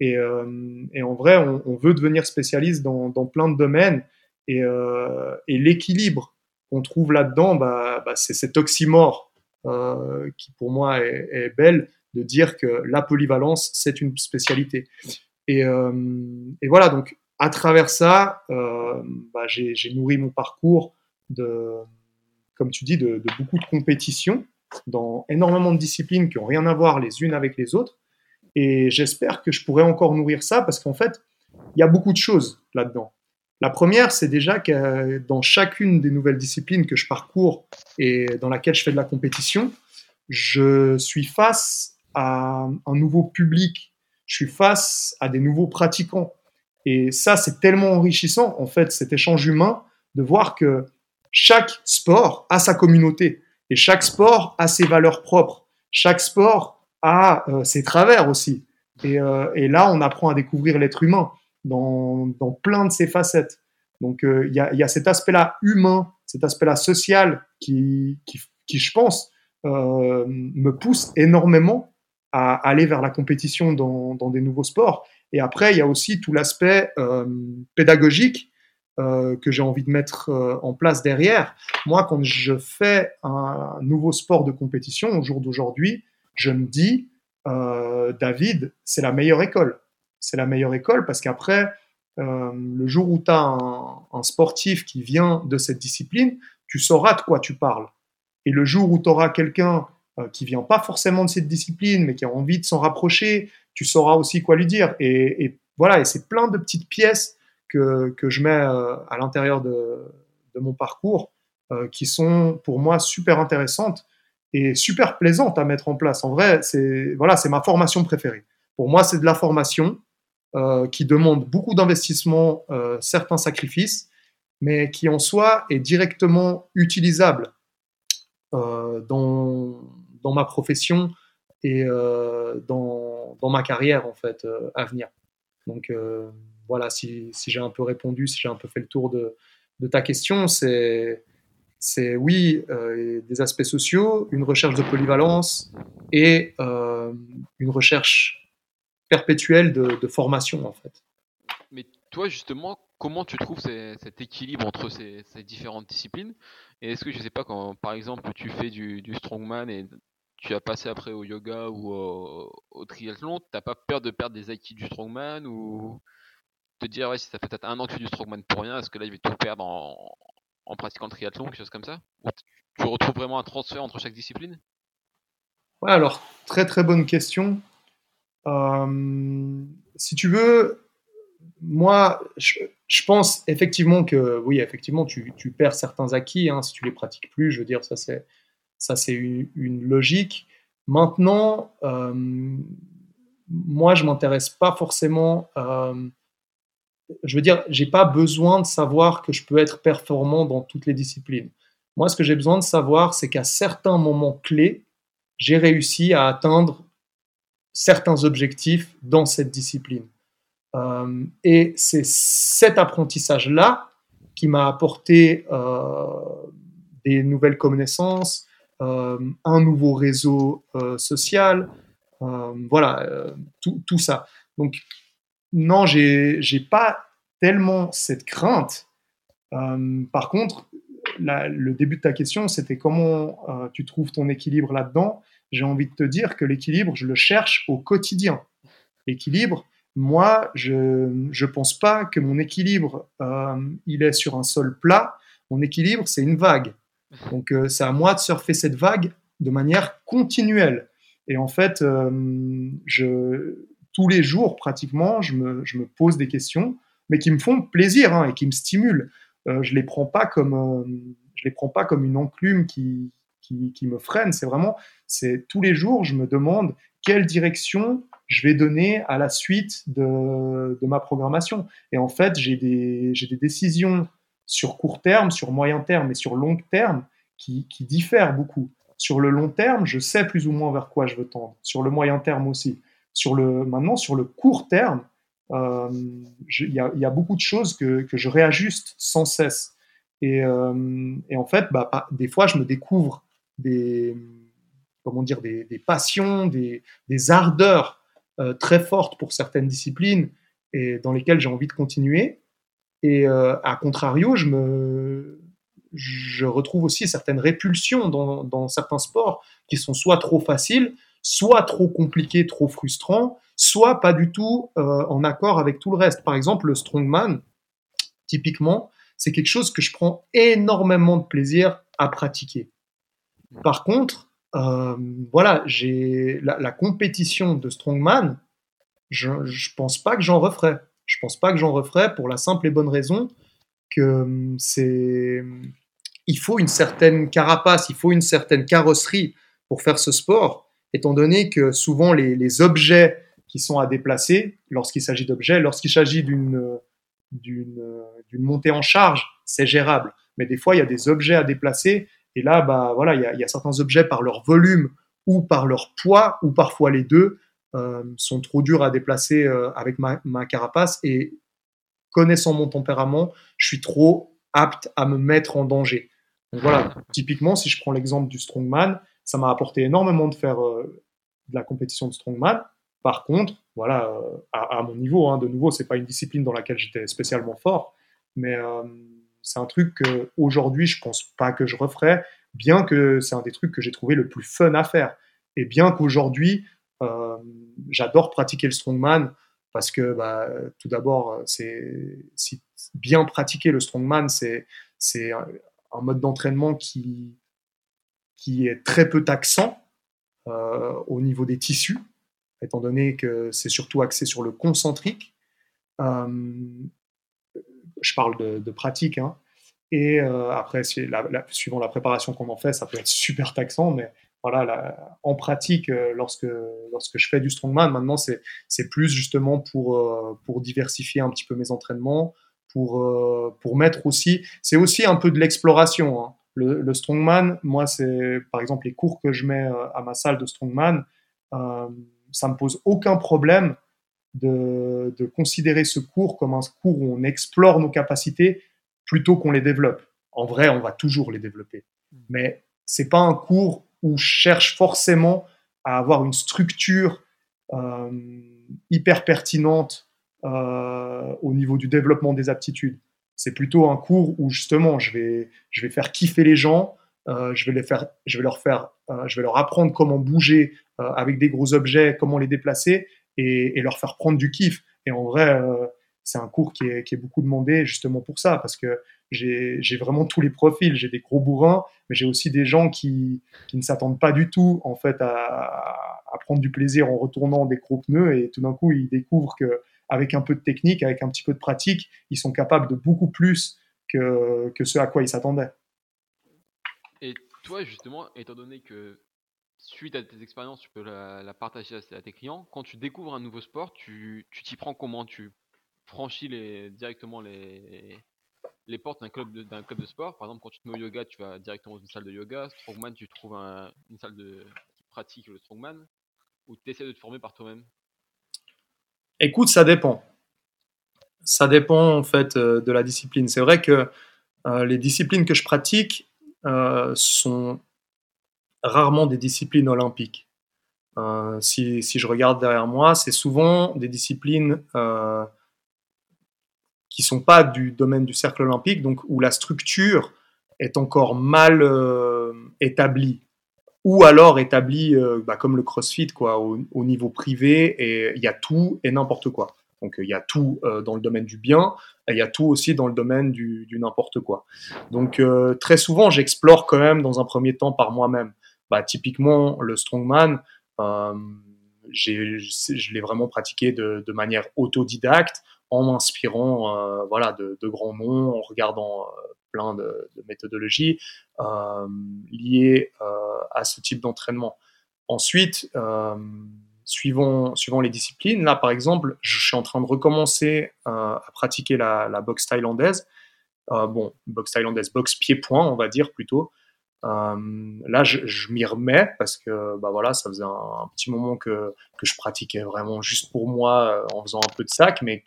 Speaker 3: Et, euh, et en vrai, on, on, veut devenir spécialiste dans, dans plein de domaines. Et, euh, et l'équilibre qu'on trouve là-dedans, bah, bah, c'est cet oxymore euh, qui pour moi est, belle de dire que la polyvalence, c'est une spécialité. Et, euh, voilà, donc à travers ça, euh, bah, j'ai nourri mon parcours de, comme tu dis, de, de, beaucoup de compétitions dans énormément de disciplines qui n'ont rien à voir les unes avec les autres. Et j'espère que je pourrai encore nourrir ça parce qu'en fait, il y a beaucoup de choses là-dedans. La première, c'est déjà que dans chacune des nouvelles disciplines que je parcours et dans laquelle je fais de la compétition, je suis face à un nouveau public, je suis face à des nouveaux pratiquants. Et ça, c'est tellement enrichissant, en fait, cet échange humain, de voir que chaque sport a sa communauté et chaque sport a ses valeurs propres. Chaque sport a euh, ses travers aussi. Euh, et, là, on apprend à découvrir l'être humain dans, plein de ses facettes. Donc, euh, il y, a, cet aspect-là humain, cet aspect-là social qui, qui, qui, je pense, euh, me pousse énormément à aller vers la compétition dans, des nouveaux sports. Et après, il y a aussi tout l'aspect euh, pédagogique que j'ai envie de mettre en place derrière. Moi, quand je fais un nouveau sport de compétition au jour d'aujourd'hui, je me dis, David, c'est la meilleure école c'est la meilleure école parce qu'après, euh, le jour où tu as un, sportif qui vient de cette discipline, tu sauras de quoi tu parles. Et le jour où tu auras quelqu'un euh, qui vient pas forcément de cette discipline, mais qui a envie de s'en rapprocher, tu sauras aussi quoi lui dire. Et, et voilà, et c'est plein de petites pièces que, que je mets euh, à l'intérieur de, de, mon parcours euh, qui sont pour moi super intéressantes et super plaisantes à mettre en place. En vrai, c'est voilà, c'est ma formation préférée. Pour moi, c'est de la formation euh, qui demande beaucoup d'investissement, euh, certains sacrifices, mais qui en soi est directement utilisable euh, dans, dans, ma profession et dans, dans, ma carrière en fait à venir. Donc voilà, si, si j'ai un peu répondu, si j'ai un peu fait le tour de, de ta question, c'est c'est oui, des aspects sociaux, une recherche de polyvalence et une recherche perpétuelle de, de, formation en fait.
Speaker 2: Mais toi justement, comment tu trouves ces, cet équilibre entre ces, ces, différentes disciplines? Et est-ce que je sais pas quand par exemple tu fais du, du strongman et tu as passé après au yoga ou au, au triathlon, t'as pas peur de perdre des acquis du strongman ou te dire ouais si ça fait peut-être un an que tu fais du strongman pour rien, est-ce que là je vais tout perdre en, en pratiquant le triathlon, quelque chose comme ça? Ou tu retrouves vraiment un transfert entre chaque discipline?
Speaker 3: Ouais, alors très très bonne question. Euh, si tu veux, moi, je, pense effectivement que oui, effectivement, tu, perds certains acquis hein, si tu les pratiques plus. Je veux dire, ça c'est ça c'est une, une, logique. Maintenant, euh, moi, je m'intéresse pas forcément. Euh, je veux dire, j'ai pas besoin de savoir que je peux être performant dans toutes les disciplines. Moi, ce que j'ai besoin de savoir, c'est qu'à certains moments clés, j'ai réussi à atteindre certains objectifs dans cette discipline. Euh, et c'est cet apprentissage-là qui m'a apporté euh, des nouvelles connaissances, euh, un nouveau réseau social, voilà, tout, ça. Donc, non, j'ai pas tellement cette crainte. par contre, le début de ta question, c'était comment tu trouves ton équilibre là-dedans? J'ai envie de te dire que l'équilibre, je le cherche au quotidien. L'équilibre, moi, je ne pense pas que mon équilibre, euh, il est sur un sol plat. Mon équilibre, c'est une vague. Donc, euh, c'est à moi de surfer cette vague de manière continuelle. Et en fait, euh, je, tous les jours, pratiquement, je me, je me, pose des questions, mais qui me font plaisir hein, et qui me stimulent. je les prends les prends pas comme une enclume qui, qui, me freine. C'est vraiment, c'est tous les jours, je me demande quelle direction je vais donner à la suite de, ma programmation. Et en fait, j'ai des, des, décisions sur court terme, sur moyen terme et sur long terme qui, diffèrent beaucoup. Sur le long terme, je sais plus ou moins vers quoi je veux tendre. Sur le moyen terme aussi. Sur le, maintenant, sur le court terme, euh, il y, a beaucoup de choses que, je réajuste sans cesse. Et, euh, en fait, bah, des fois, je me découvre des, comment dire, des, passions, des, ardeurs euh, très forte pour certaines disciplines et dans lesquelles j'ai envie de continuer. Et euh, à contrario, je, me, je retrouve aussi certaines répulsions dans, dans, certains sports qui sont soit trop faciles, soit trop compliqués, trop frustrants, soit pas du tout euh, en accord avec tout le reste. Par exemple, le strongman, typiquement, c'est quelque chose que je prends énormément de plaisir à pratiquer. Par contre, euh, voilà, j'ai la, compétition de strongman. Je, ne pense pas que j'en referai. Je pense pas que j'en referai pour la simple et bonne raison que hum, c'est, il faut une certaine carapace, il faut une certaine carrosserie pour faire ce sport, étant donné que souvent les, objets qui sont à déplacer, lorsqu'il s'agit d'objets, lorsqu'il s'agit d'une montée en charge, c'est gérable. Mais des fois, il y a des objets à déplacer et là, bah, voilà, il y a, certains objets par leur volume ou par leur poids, ou parfois les deux, euh, sont trop durs à déplacer euh, avec ma, carapace. Et connaissant mon tempérament, je suis trop apte à me mettre en danger. Donc voilà, typiquement, si je prends l'exemple du strongman, ça m'a apporté énormément de faire euh, de la compétition de strongman. Par contre, voilà, à, mon niveau, hein, de nouveau, c'est pas une discipline dans laquelle j'étais spécialement fort, mais c'est un truc qu'aujourd'hui, je pense pas que je referais, bien que c'est un des trucs que j'ai trouvé le plus fun à faire. Et bien qu'aujourd'hui, euh, j'adore pratiquer le strongman parce que bah, tout d'abord, c'est bien pratiquer le strongman, c'est c'est un mode d'entraînement qui qui est très peu taxant euh, au niveau des tissus, étant donné que c'est surtout axé sur le concentrique. Euh, je parle de, pratique. Hein. Et euh, après, suivant la préparation qu'on en fait, ça peut être super taxant, mais voilà, en pratique, euh, lorsque, lorsque je fais du strongman, maintenant, c'est plus justement pour, euh, pour diversifier un petit peu mes entraînements, pour, pour mettre aussi, c'est aussi un peu de l'exploration. Hein. Le, le, strongman, moi, c'est par exemple les cours que je mets à ma salle de strongman, ça me pose aucun problème de, considérer ce cours comme un cours où on explore nos capacités plutôt qu'on les développe. En vrai, on va toujours les développer. Mm. Mais c'est pas un cours où je cherche forcément à avoir une structure euh, hyper pertinente euh, au niveau du développement des aptitudes. C'est plutôt un cours où justement je vais, je vais faire kiffer les gens, euh, je, vais les faire, je, vais leur faire, je vais leur apprendre comment bouger avec des gros objets, comment les déplacer, et, leur faire prendre du kiff. Et en vrai, euh, c'est un cours qui est, beaucoup demandé justement pour ça, parce que j'ai vraiment tous les profils. J'ai des gros bourrins, mais j'ai aussi des gens qui, ne s'attendent pas du tout en fait à, prendre du plaisir en retournant des gros pneus, et tout d'un coup ils découvrent que avec un peu de technique, avec un petit peu de pratique, ils sont capables de beaucoup plus que ce à quoi ils s'attendaient.
Speaker 2: Et toi, justement, étant donné que suite à tes expériences, tu peux la, partager à, tes clients. Quand tu découvres un nouveau sport, tu t'y prends comment? Tu franchis les, directement les, les portes d'un club, de, club de sport. Par exemple, quand tu te mets au yoga, tu vas directement dans une salle de yoga. Strongman, tu trouves une salle de, qui pratique le strongman ou tu essaies de te former par toi-même?
Speaker 3: Écoute, ça dépend. Ça dépend en fait de la discipline. C'est vrai que les disciplines que je pratique sont rarement des disciplines olympiques. si, si, je regarde derrière moi, c'est souvent des disciplines qui sont pas du domaine du cercle olympique, donc où la structure est encore mal euh, établie, ou alors établie euh, bah, comme le CrossFit, quoi, au, niveau privé, et il y a tout et n'importe quoi. Donc il y a tout euh, dans le domaine du bien, et il y a tout aussi dans le domaine du n'importe quoi. Donc très souvent, j'explore quand même dans un premier temps par moi-même. Bah, typiquement, le strongman, je l'ai vraiment pratiqué de, de manière autodidacte en m'inspirant euh, voilà, de, grands noms, en regardant euh, plein de, méthodologies euh, liées à ce type d'entraînement. Ensuite, suivant, suivant les disciplines, là par exemple, je suis en train de recommencer à pratiquer la, boxe thaïlandaise. bon, boxe thaïlandaise, boxe pied-point, on va dire plutôt. Là, je, m'y remets parce que bah voilà, ça faisait un, petit moment que, je pratiquais vraiment juste pour moi en faisant un peu de sac, mais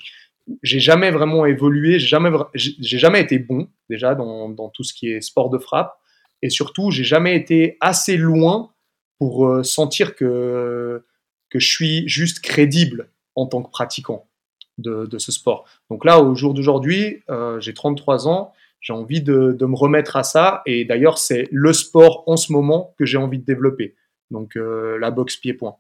Speaker 3: j'ai jamais vraiment évolué, j'ai jamais, jamais été bon déjà dans, tout ce qui est sport de frappe, et surtout j'ai jamais été assez loin pour euh, sentir que je suis juste crédible en tant que pratiquant de, de ce sport. Donc là, au jour d'aujourd'hui, euh, j'ai 33 ans, j'ai envie de, de, me remettre à ça, et d'ailleurs c'est le sport en ce moment que j'ai envie de développer. Donc euh, la boxe pied-point.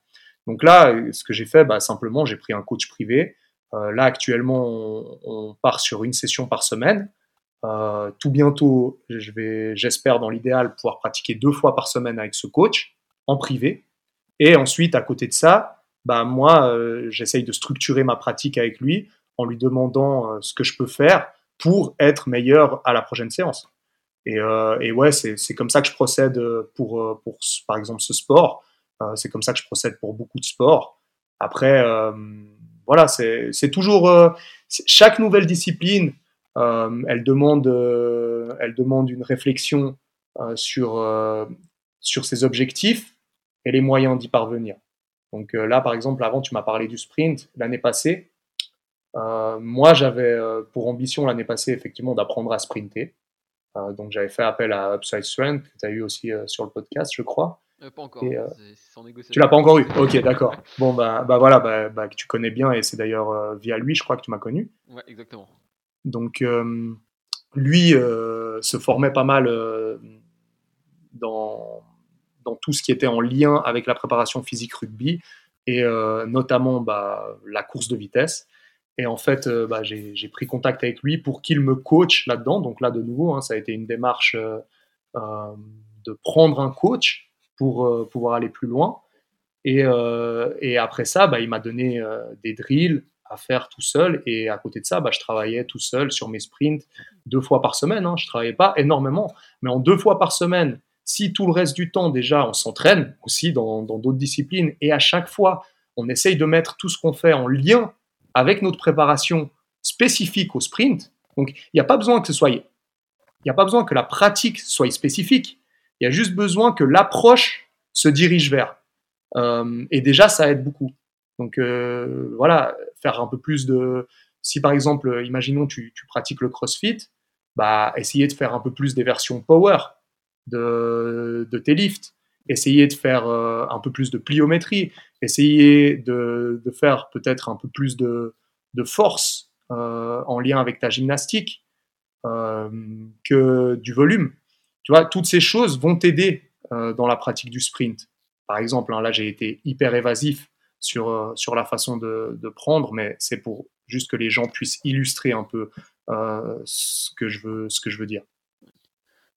Speaker 3: Donc là, ce que j'ai fait, bah, simplement, j'ai pris un coach privé. Euh, là, actuellement, on, part sur une session par semaine. Euh, tout bientôt, je vais, j'espère dans l'idéal pouvoir pratiquer deux fois par semaine avec ce coach en privé. Et ensuite, à côté de ça, bah moi, j'essaye de structurer ma pratique avec lui en lui demandant ce que je peux faire pour être meilleur à la prochaine séance. Et, et ouais, c'est comme ça que je procède pour, pour par exemple, ce sport. c'est comme ça que je procède pour beaucoup de sports. Après, voilà, c'est toujours euh, chaque nouvelle discipline, euh, elle demande, euh, elle demande une réflexion sur sur ses objectifs et les moyens d'y parvenir. Donc là, par exemple, avant, tu m'as parlé du sprint l'année passée. Moi, j'avais pour ambition l'année passée, effectivement, d'apprendre à sprinter. donc, j'avais fait appel à Upside Strength, que tu as eu aussi sur le podcast, je crois.
Speaker 2: Euh, pas encore.
Speaker 3: Euh, tu l'as pas encore eu [laughs] Ok, d'accord. Bon, bah, bah voilà, bah, bah, que tu connais bien, et c'est d'ailleurs euh, via lui, je crois, que tu m'as connu.
Speaker 2: Ouais, exactement.
Speaker 3: Donc, lui se formait pas mal dans, dans tout ce qui était en lien avec la préparation physique rugby, et notamment bah, la course de vitesse. Et en fait, bah, j'ai pris contact avec lui pour qu'il me coach là-dedans. Donc là, de nouveau, hein, ça a été une démarche de prendre un coach pour euh, pouvoir aller plus loin. Et, euh, après ça, bah, il m'a donné euh, des drills à faire tout seul. Et à côté de ça, bah, je travaillais tout seul sur mes sprints deux fois par semaine. Hein. Je travaillais pas énormément, mais en deux fois par semaine, si tout le reste du temps déjà on s'entraîne aussi dans d'autres disciplines et à chaque fois on essaye de mettre tout ce qu'on fait en lien avec notre préparation spécifique au sprint. Donc il n'y a pas besoin que ce soit, il a pas besoin que la pratique soit spécifique. Il y a juste besoin que l'approche se dirige vers. Euh, et déjà, ça aide beaucoup. Donc euh, voilà, faire un peu plus de... Si par exemple, imaginons tu, tu pratiques le CrossFit, bah, essayer de faire un peu plus des versions power de, de tes lifts, essayer de faire euh, un peu plus de pliométrie, essayer de, de faire peut-être un peu plus de, de force en lien avec ta gymnastique que du volume. Tu vois, toutes ces choses vont t'aider euh, dans la pratique du sprint. Par exemple, hein, là, j'ai été hyper évasif sur, euh, sur la façon de, de prendre, mais c'est pour juste que les gens puissent illustrer un peu euh, ce, que je veux, ce que je veux dire.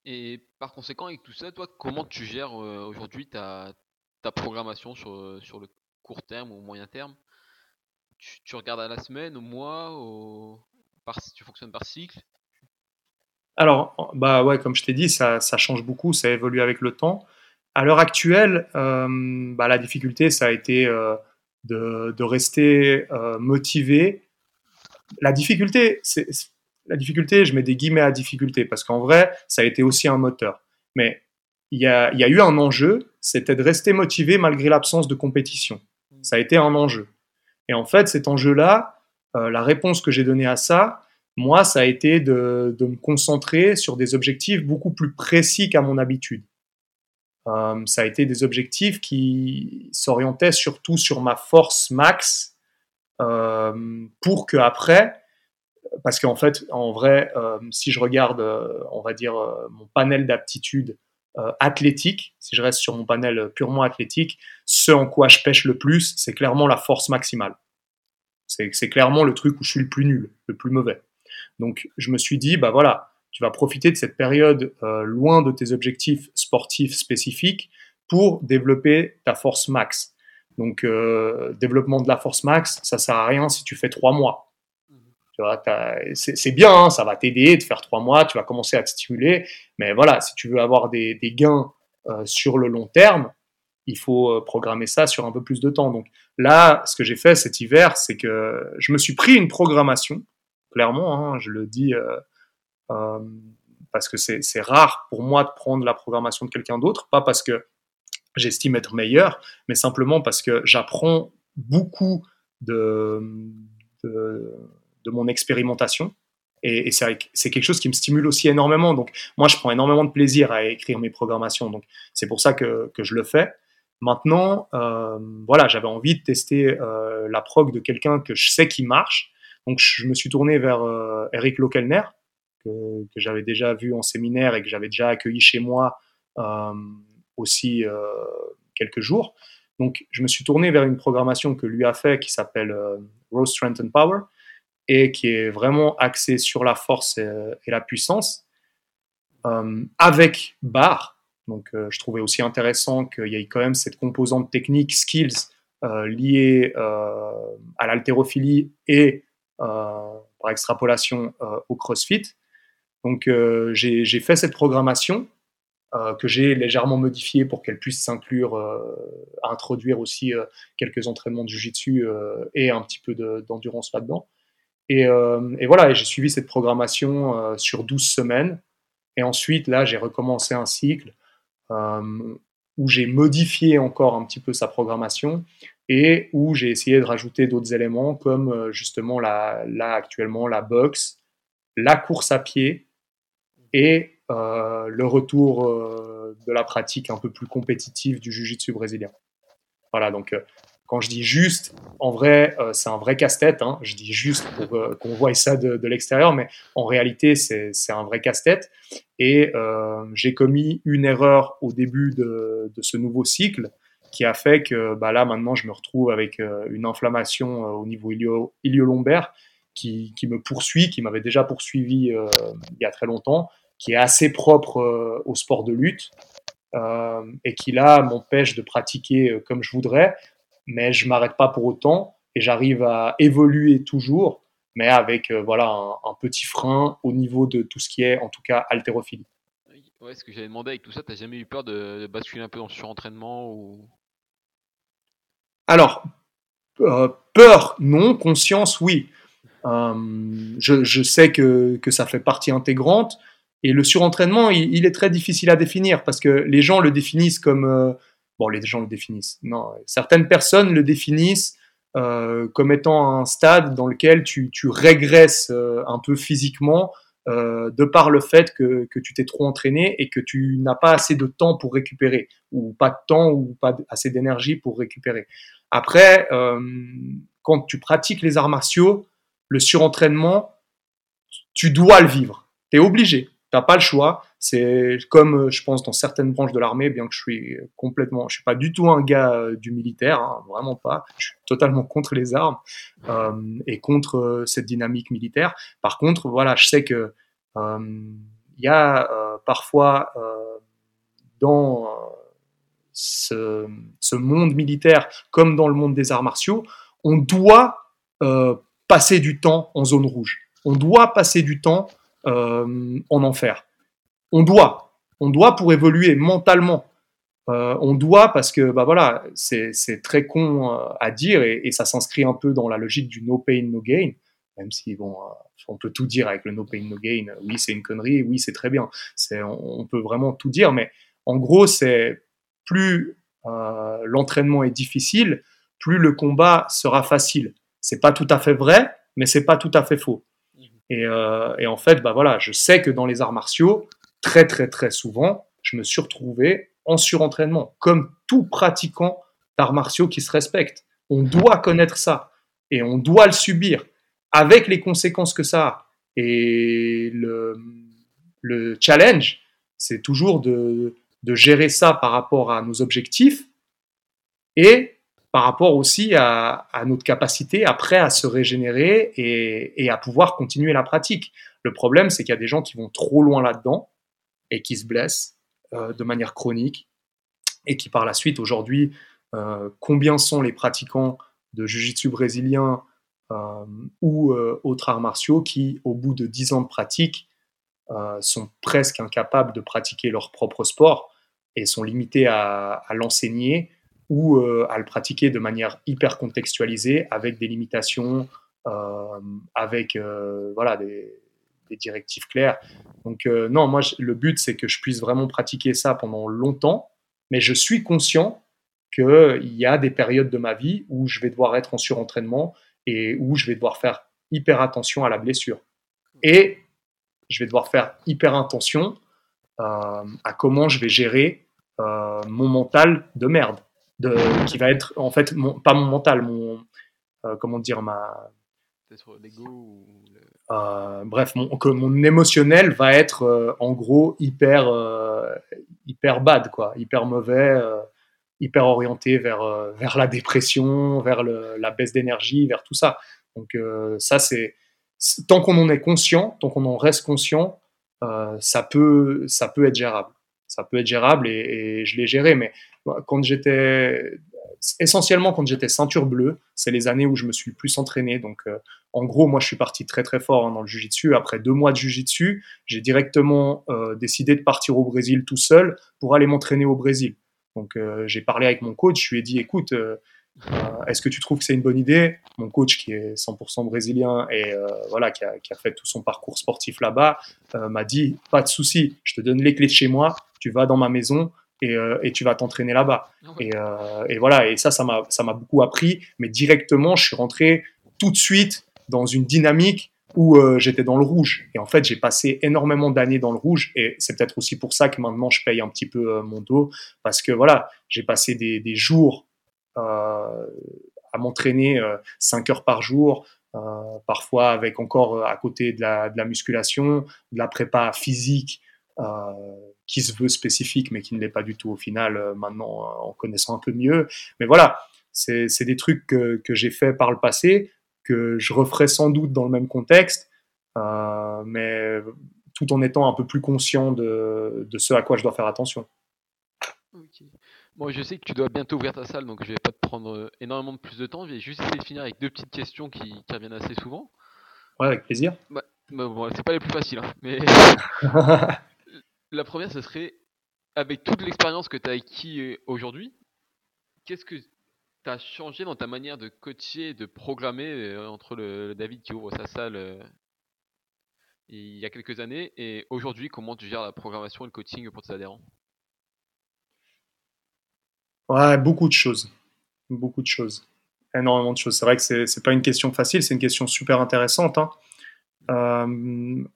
Speaker 2: Et par conséquent, avec tout ça, toi, comment tu gères aujourd'hui ta, ta, programmation sur, sur le court terme ou moyen terme? Tu, regardes à la semaine, au mois, tu fonctionnes par cycle?
Speaker 3: Alors, bah ouais, comme je t'ai dit, ça, change beaucoup, ça évolue avec le temps. À l'heure actuelle, euh, bah, la difficulté, ça a été euh, de, rester euh, motivé. La difficulté, c'est la difficulté, je mets des guillemets à difficulté parce qu'en vrai, ça a été aussi un moteur. Mais il y a, y a eu un enjeu, c'était de rester motivé malgré l'absence de compétition. Ça a été un enjeu. Et en fait, cet enjeu-là, la réponse que j'ai donnée à ça, moi, ça a été de, me concentrer sur des objectifs beaucoup plus précis qu'à mon habitude. ça a été des objectifs qui s'orientaient surtout sur ma force max pour que après, parce qu'en fait, en vrai, si je regarde, on va dire, mon panel d'aptitudes euh, athlétique, si je reste sur mon panel purement athlétique, ce en quoi je pêche le plus, c'est clairement la force maximale. C'est clairement le truc où je suis le plus nul, le plus mauvais. Donc je me suis dit, bah voilà, tu vas profiter de cette période euh, loin de tes objectifs sportifs spécifiques pour développer ta force max. Donc euh, développement de la force max, ça sert à rien si tu fais trois mois c'est bien, hein, ça va t'aider de faire trois mois, tu vas commencer à te stimuler. Mais voilà, si tu veux avoir des, gains euh, sur le long terme, il faut euh, programmer ça sur un peu plus de temps. Donc là, ce que j'ai fait cet hiver, c'est que je me suis pris une programmation, clairement, hein, je le dis euh, parce que c'est rare pour moi de prendre la programmation de quelqu'un d'autre, pas parce que j'estime être meilleur, mais simplement parce que j'apprends beaucoup de, de de mon expérimentation. Et, c'est quelque chose qui me stimule aussi énormément. Donc, moi, je prends énormément de plaisir à écrire mes programmations. Donc, c'est pour ça que, je le fais. Maintenant, euh, voilà, j'avais envie de tester euh, la prog de quelqu'un que je sais qui marche. Donc, je me suis tourné vers euh, Eric Lokelner, que, que j'avais déjà vu en séminaire et que j'avais déjà accueilli chez moi aussi quelques jours. Donc, je me suis tourné vers une programmation que lui a fait qui s'appelle Rose Strength and Power et qui est vraiment axé sur la force et, la puissance, euh, avec barre. Donc, euh, je trouvais aussi intéressant qu'il y ait quand même cette composante technique, skills, euh, liée à l'haltérophilie et par extrapolation au CrossFit. Donc, j'ai fait cette programmation que j'ai légèrement modifiée pour qu'elle puisse s'inclure, introduire aussi quelques entraînements de Jiu-Jitsu et un petit peu d'endurance là-dedans. Euh, et, voilà, j'ai suivi cette programmation euh, sur 12 semaines. Et ensuite, là, j'ai recommencé un cycle euh, où j'ai modifié encore un petit peu sa programmation et où j'ai essayé de rajouter d'autres éléments comme justement là actuellement la boxe, la course à pied et le retour de la pratique un peu plus compétitive du jiu-jitsu brésilien. Voilà, donc quand je dis juste, en vrai, euh, c'est un vrai casse-tête. Hein. Je dis juste pour euh, qu'on voie ça de, l'extérieur, mais en réalité, c'est un vrai casse-tête. Et euh, j'ai commis une erreur au début de, ce nouveau cycle qui a fait que bah, là, maintenant, je me retrouve avec une inflammation au niveau ilio-lombaire qui, qui, me poursuit, qui m'avait déjà poursuivi il y a très longtemps, qui est assez propre au sport de lutte. et qui là m'empêche de pratiquer comme je voudrais mais je m'arrête pas pour autant et j'arrive à évoluer toujours, mais avec euh, voilà un, petit frein au niveau de tout ce qui est en tout cas haltérophilie.
Speaker 2: Ouais, ce que j'avais demandé avec tout ça, tu n'as jamais eu peur de, basculer un peu dans le surentraînement ou...
Speaker 3: Alors, euh, peur, non, conscience, oui. Euh, je, sais que, que, ça fait partie intégrante. Et le surentraînement, il, est très difficile à définir parce que les gens le définissent comme bon, les gens le définissent. Non, certaines personnes le définissent euh, comme étant un stade dans lequel tu, régresses euh, un peu physiquement euh, de par le fait que, tu t'es trop entraîné et que tu n'as pas assez de temps pour récupérer, ou pas de temps ou pas assez d'énergie pour récupérer. Après, quand tu pratiques les arts martiaux, le surentraînement, tu dois le vivre. Tu es obligé. Tu n'as pas le choix. C'est comme, euh, je pense, dans certaines branches de l'armée, bien que je suis complètement, je suis pas du tout un gars euh, du militaire, hein, vraiment pas. Je suis totalement contre les armes euh, et contre cette dynamique militaire. Par contre, voilà, je sais que il y a parfois dans ce, monde militaire, comme dans le monde des arts martiaux, on doit passer du temps en zone rouge. On doit passer du temps en enfer on doit. On doit pour évoluer mentalement. Euh, on doit parce que bah voilà, c'est très con euh, à dire et, ça s'inscrit un peu dans la logique du no pain no gain. Même si bon, euh, on peut tout dire avec le no pain no gain. Oui, c'est une connerie. Oui, c'est très bien. On, on peut vraiment tout dire, mais en gros, c'est plus l'entraînement est difficile, plus le combat sera facile. C'est pas tout à fait vrai, mais c'est pas tout à fait faux. Mhm. Et, en fait, bah voilà, je sais que dans les arts martiaux, très très très souvent, je me suis retrouvé en surentraînement, comme tout pratiquant d'arts martiaux qui se respecte. On doit connaître ça et on doit le subir avec les conséquences que ça a. Et le, le challenge, c'est toujours de, de, gérer ça par rapport à nos objectifs et par rapport aussi à, notre capacité après à se régénérer et, et, à pouvoir continuer la pratique. Le problème, c'est qu'il y a des gens qui vont trop loin là-dedans et qui se blessent euh, de manière chronique et qui par la suite aujourd'hui, euh, combien sont les pratiquants de jiu-jitsu brésilien euh, ou autres arts martiaux qui, au bout de 10 ans de pratique, sont presque incapables de pratiquer leur propre sport et sont limités à, l'enseigner ou à le pratiquer de manière hyper contextualisée avec des limitations, avec voilà, des, directives claires. Donc euh, non, moi le but c'est que je puisse vraiment pratiquer ça pendant longtemps, mais je suis conscient qu'il y a des périodes de ma vie où je vais devoir être en surentraînement et où je vais devoir faire hyper attention à la blessure. Et je vais devoir faire hyper attention euh, à comment je vais gérer euh, mon mental de merde, de, qui va être en fait pas mon mental, mon comment dire ma euh, bref, mon, que mon émotionnel va être euh, en gros hyper, euh, hyper bad, quoi, hyper mauvais, hyper orienté vers, vers la dépression, vers la baisse d'énergie, vers tout ça. Donc ça, c'est tant qu'on en est conscient, tant qu'on en reste conscient, ça peut, ça peut être gérable. Ça peut être gérable et, et je l'ai géré. Mais quand j'étais essentiellement quand j'étais ceinture bleue, c'est les années où je me suis plus entraîné. Donc, euh, en gros, moi, je suis parti très très fort hein, dans le jujitsu. Après deux mois de jujitsu, j'ai directement euh, décidé de partir au Brésil tout seul pour aller m'entraîner au Brésil. Donc, euh, j'ai parlé avec mon coach. Je lui ai dit, écoute, est-ce que tu trouves que c'est une bonne idée? Mon coach, qui est 100% brésilien et voilà, qui a, qui a, fait tout son parcours sportif là-bas, m'a dit, pas de souci, je te donne les clés de chez moi. Tu vas dans ma maison, euh, et, tu vas t'entraîner là-bas. Ah euh, et, voilà, et ça, ça m'a, beaucoup appris, mais directement, je suis rentré tout de suite dans une dynamique où euh, j'étais dans le rouge. Et en fait, j'ai passé énormément d'années dans le rouge, et c'est peut-être aussi pour ça que maintenant je paye un petit peu mon dos, parce que voilà, j'ai passé des, des jours à m'entraîner 5 heures par jour, parfois avec encore à côté de la, de la musculation, de la prépa physique, qui se veut spécifique, mais qui ne l'est pas du tout au final, euh, maintenant, euh, en connaissant un peu mieux. Mais voilà, c'est des trucs que, que j'ai fait par le passé, que je referai sans doute dans le même contexte, mais tout en étant un peu plus conscient de, de, ce à quoi je dois faire attention.
Speaker 2: Bon, je sais que tu dois bientôt ouvrir ta salle, donc je vais pas te prendre énormément de plus de temps. Je vais juste essayer de finir avec deux petites questions qui, qui reviennent assez souvent.
Speaker 3: Ouais, avec plaisir.
Speaker 2: Bah, bah bon, c'est pas les plus faciles, hein, mais [laughs] [laughs] La première, ce serait, avec toute l'expérience que tu as acquis euh, aujourd'hui, qu'est-ce que tu as changé dans ta manière de coacher, de programmer euh, entre le, David qui ouvre sa salle euh, il y a quelques années et aujourd'hui, comment tu gères la programmation et le coaching pour tes adhérents?
Speaker 3: Ouais, beaucoup de choses. Beaucoup de choses. Énormément de choses. C'est vrai que c'est, n'est pas une question facile, c'est une question super intéressante. Hein.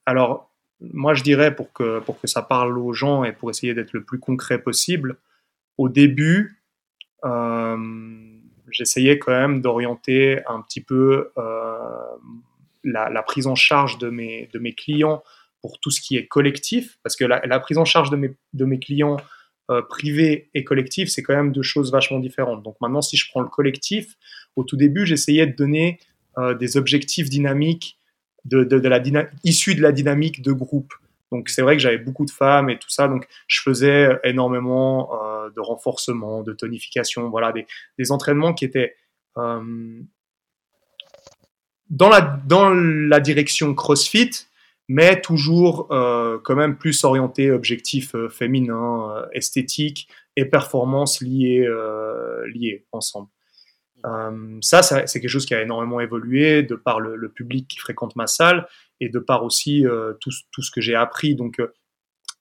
Speaker 3: alors, moi, je dirais, pour que, pour que ça parle aux gens et pour essayer d'être le plus concret possible, au début, euh, j'essayais quand même d'orienter un petit peu euh, la, prise en charge de mes, de mes clients pour tout ce qui est collectif, parce que la, prise en charge de mes, de mes clients euh, privés et collectifs, c'est quand même deux choses vachement différentes. Donc maintenant, si je prends le collectif, au tout début, j'essayais de donner des objectifs dynamiques de, de, la de la dynamique de groupe. Donc c'est vrai que j'avais beaucoup de femmes et tout ça, donc je faisais énormément euh, de renforcement, de tonification, voilà, des, des entraînements qui étaient euh, dans, la, dans la direction CrossFit, mais toujours euh, quand même plus orienté objectif euh, féminin, euh, esthétique et performance liées ensemble. Euh, ça, c'est quelque chose qui a énormément évolué de par le, public qui fréquente ma salle et de par aussi euh, tout, ce que j'ai appris. Donc, euh,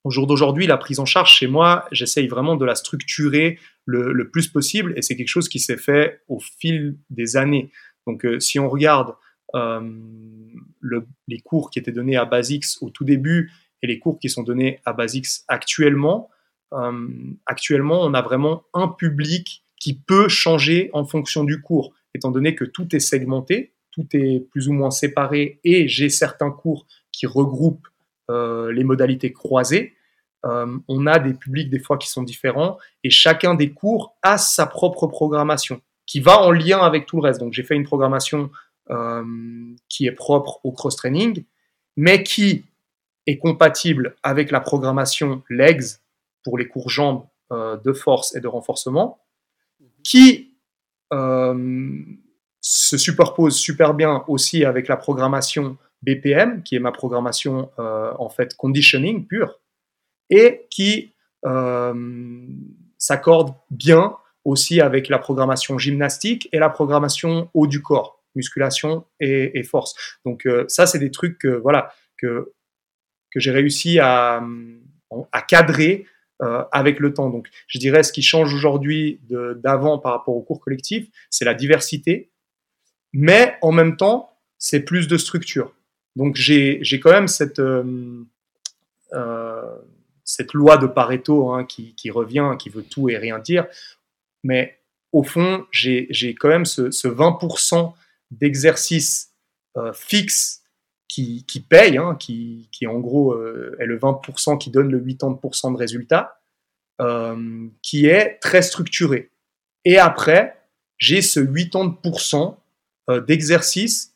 Speaker 3: au jour d'aujourd'hui, la prise en charge chez moi, j'essaye vraiment de la structurer le plus possible et c'est quelque chose qui s'est fait au fil des années. Donc, si on regarde les cours qui étaient donnés à Basics au tout début et les cours qui sont donnés à Basics actuellement, actuellement, on a vraiment un public qui peut changer en fonction du cours, étant donné que tout est segmenté, tout est plus ou moins séparé et j'ai certains cours qui regroupent les modalités croisées. Euh, on a des publics des fois qui sont différents et chacun des cours a sa propre programmation qui va en lien avec tout le reste. Donc j'ai fait une programmation euh, qui est propre au cross-training, mais qui est compatible avec la programmation legs pour les cours jambes euh, de force et de renforcement, qui se superpose super bien aussi avec la programmation BPM, qui est ma programmation en fait conditioning pure, et qui euh, s'accorde bien aussi avec la programmation gymnastique et la programmation haut du corps, musculation et, force. Donc euh, ça, c'est des trucs que, voilà, que, que j'ai réussi à, à cadrer euh, avec le temps. Donc je dirais ce qui change aujourd'hui d'avant par rapport au cours collectif, c'est la diversité, mais en même temps, c'est plus de structure. Donc j'ai quand même cette cette loi de Pareto hein, qui, revient, qui veut tout et rien dire. Mais au fond, j'ai quand même ce, 20% d'exercice euh, qui, paye, hein, qui, en gros euh, est le 20% qui donne le 80% de résultats, euh, qui est très structuré. Et après, j'ai ce 80% d'exercice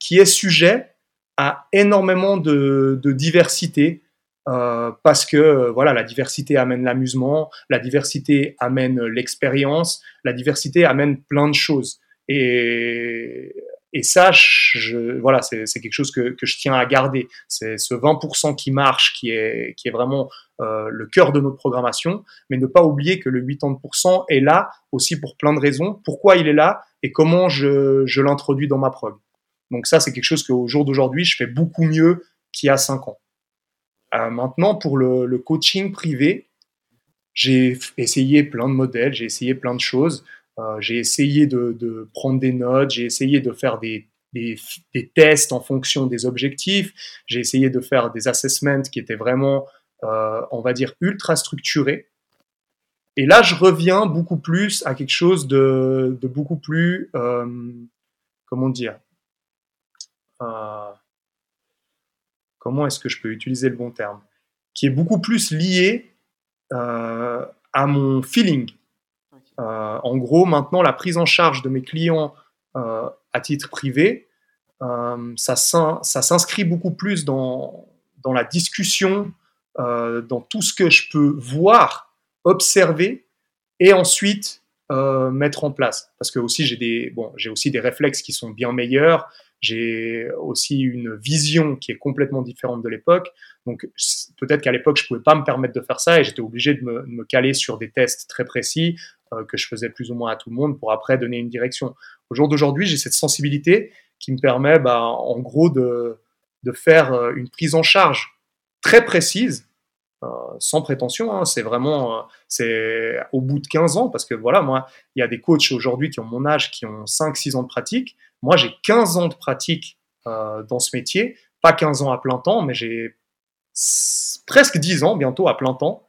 Speaker 3: qui est sujet à énormément de diversité, euh, parce que euh, voilà, la diversité amène l'amusement, la diversité amène l'expérience, la diversité amène plein de choses. Et, et ça, voilà, c'est quelque chose que, je tiens à garder. C'est ce 20% qui marche, qui est, vraiment euh, le cœur de notre programmation, mais ne pas oublier que le 80% est là aussi pour plein de raisons. Pourquoi il est là et comment je, je l'introduis dans ma prog. Donc ça, c'est quelque chose qu'au jour d'aujourd'hui, je fais beaucoup mieux qu'il y a 5 ans. Euh, maintenant, pour le, coaching privé, j'ai essayé plein de modèles, j'ai essayé plein de choses. Euh, j'ai essayé de, prendre des notes, j'ai essayé de faire des, tests en fonction des objectifs, j'ai essayé de faire des assessments qui étaient vraiment, euh, on va dire, ultra structurés. Et là, je reviens beaucoup plus à quelque chose de, beaucoup plus, comment dire, comment est-ce que je peux utiliser le bon terme, qui est beaucoup plus lié euh, à mon feeling. Euh, en gros, maintenant, la prise en charge de mes clients euh, à titre privé, ça, ça s'inscrit beaucoup plus dans, la discussion, dans tout ce que je peux voir, observer, et ensuite mettre en place. Parce que aussi j'ai aussi des réflexes qui sont bien meilleurs. J'ai aussi une vision qui est complètement différente de l'époque. Donc peut-être qu'à l'époque, je pouvais pas me permettre de faire ça et j'étais obligé de me, caler sur des tests très précis euh, que je faisais plus ou moins à tout le monde pour après donner une direction. Au jour d'aujourd'hui, j'ai cette sensibilité qui me permet, bah, en gros, de, de faire euh, une prise en charge très précise euh, sans prétention, hein, c'est vraiment au bout de 15 ans, parce que voilà, moi, il y a des coachs aujourd'hui qui ont mon âge, qui ont 5-6 ans de pratique, moi, j'ai 15 ans de pratique euh, dans ce métier, pas 15 ans à plein temps, mais j'ai presque 10 ans bientôt à plein temps.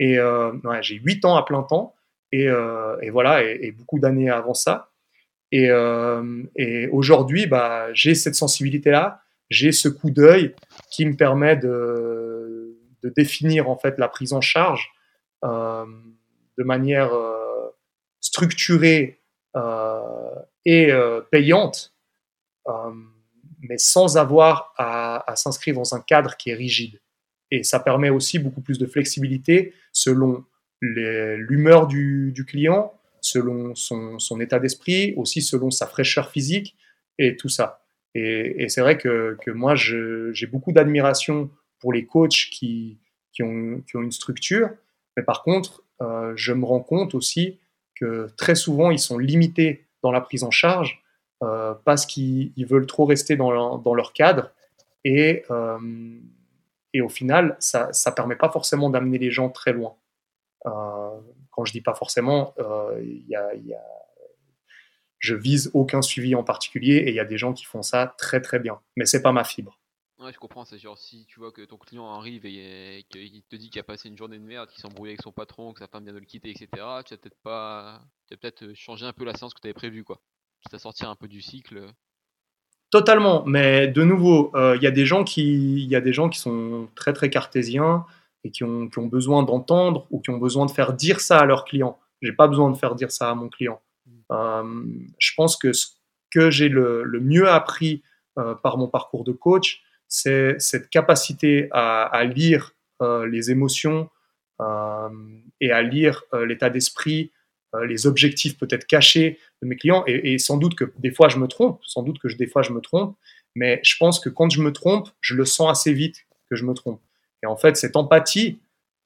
Speaker 3: Et euh, j'ai 8 ans à plein temps. Et, euh, voilà, et, beaucoup d'années avant ça. Et, aujourd'hui, bah, j'ai cette sensibilité-là, j'ai ce coup d'œil qui me permet de, définir en fait la prise en charge de manière structurée et euh, payante, euh, mais sans avoir à, s'inscrire dans un cadre qui est rigide. Et ça permet aussi beaucoup plus de flexibilité selon l'humeur du, client, selon son, état d'esprit, aussi selon sa fraîcheur physique et tout ça. Et, c'est vrai que, moi, j'ai beaucoup d'admiration pour les coachs qui, ont, une structure, mais par contre, euh, je me rends compte aussi que très souvent, ils sont limités dans la prise en charge euh, parce qu'ils veulent trop rester dans leur, dans leur cadre et, euh, et au final, ça ne permet pas forcément d'amener les gens très loin. Euh, quand je dis pas forcément, il y a, je vise aucun suivi en particulier et il y a des gens qui font ça très très bien. Mais c'est pas ma fibre.
Speaker 2: Ouais, je comprends. C'est genre si tu vois que ton client arrive et, qu'il te dit qu'il a passé une journée de merde, qu'il s'est embrouillé avec son patron, que sa femme vient de le quitter, etc. Tu vas peut-être pas, tu peut-être changer un peu la séance que tu avais prévue, quoi. Ça sortir un peu du cycle.
Speaker 3: Totalement. Mais de nouveau, euh, il y a des gens qui, il y a des gens qui sont très très cartésiens et qui ont, qui ont besoin d'entendre ou qui ont besoin de faire dire ça à leur client. J'ai pas besoin de faire dire ça à mon client. Euh, je pense que ce que j'ai le, le, mieux appris euh, par mon parcours de coach, c'est cette capacité à, lire euh, les émotions et à lire l'état d'esprit, les objectifs peut-être cachés de mes clients. Et, et, sans doute que des fois je me trompe, sans doute que des fois je me trompe, mais je pense que quand je me trompe, je le sens assez vite que je me trompe. Et en fait, cette empathie,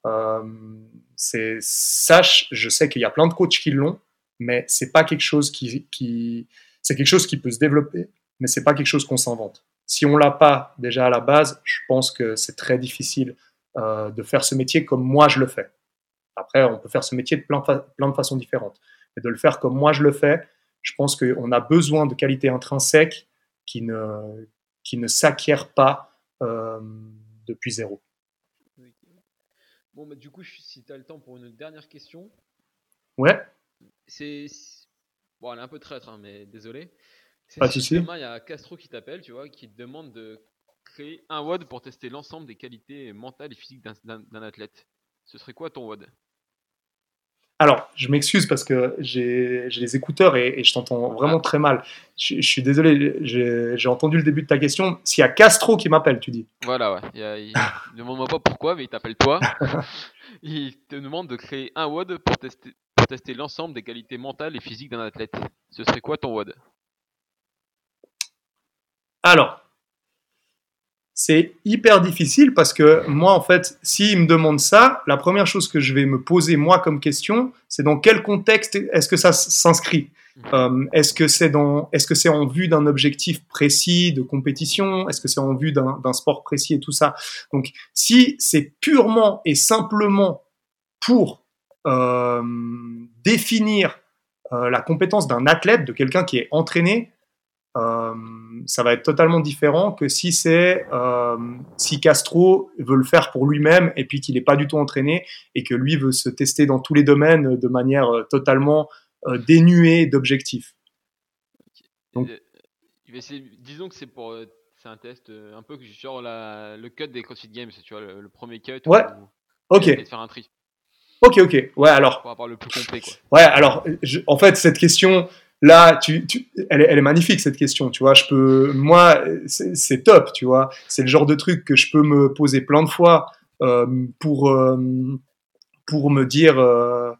Speaker 3: euh, sache, je sais qu'il y a plein de coachs qui l'ont, mais c'est pas quelque chose qui, c'est quelque chose qui peut se développer, mais c'est pas quelque chose qu'on s'invente. Si on l'a pas déjà à la base, je pense que c'est très difficile euh, de faire ce métier comme moi je le fais. Après, on peut faire ce métier de plein, plein de façons différentes, mais de le faire comme moi je le fais, je pense qu'on a besoin de qualités intrinsèques qui ne, qui ne s'acquièrent pas euh, depuis zéro.
Speaker 2: Bon, bah, du coup, si tu as le temps pour une dernière question.
Speaker 3: Ouais.
Speaker 2: C'est. Bon, elle est un peu traître, hein, mais désolé.
Speaker 3: Souci.
Speaker 2: Demain, il y a Castro qui t'appelle, tu vois, qui te demande de créer un WOD pour tester l'ensemble des qualités mentales et physiques d'un athlète. Ce serait quoi ton WOD?
Speaker 3: Alors, je m'excuse parce que j'ai les écouteurs et, je t'entends vraiment très mal. Je, suis désolé, j'ai entendu le début de ta question. S'il y a Castro qui m'appelle, tu dis.
Speaker 2: Voilà, ouais. ne demande-moi pas pourquoi, mais il t'appelle toi. [laughs] il te demande de créer un WOD pour tester, pour tester l'ensemble des qualités mentales et physiques d'un athlète. Ce serait quoi ton WOD?
Speaker 3: Alors, c'est hyper difficile parce que moi, en fait, s'il me demande ça, la première chose que je vais me poser moi comme question, c'est dans quel contexte est-ce que ça s'inscrit? Mmh. euh, Est-ce que c'est dans, est-ce que c'est en vue d'un objectif précis de compétition? Est-ce que c'est en vue d'un sport précis et tout ça? Donc, si c'est purement et simplement pour euh, définir euh, la compétence d'un athlète, de quelqu'un qui est entraîné, euh, ça va être totalement différent que si c'est euh, si Castro veut le faire pour lui-même et puis qu'il n'est pas du tout entraîné et que lui veut se tester dans tous les domaines de manière euh, totalement dénuée d'objectifs.
Speaker 2: Donc, disons que c'est pour c'est un test un peu genre la, le cut des CrossFit Games, tu vois, le, premier cut.
Speaker 3: Ouais. ok.
Speaker 2: Faire un tri.
Speaker 3: Ok, ok. Ouais, alors.
Speaker 2: Pour avoir le plus complet, quoi.
Speaker 3: Ouais, alors, en fait, cette question, Là, tu, elle, est, magnifique cette question, tu vois. Je peux, moi, c'est top, tu vois. C'est le genre de truc que je peux me poser plein de fois euh, pour euh, pour me dire, euh,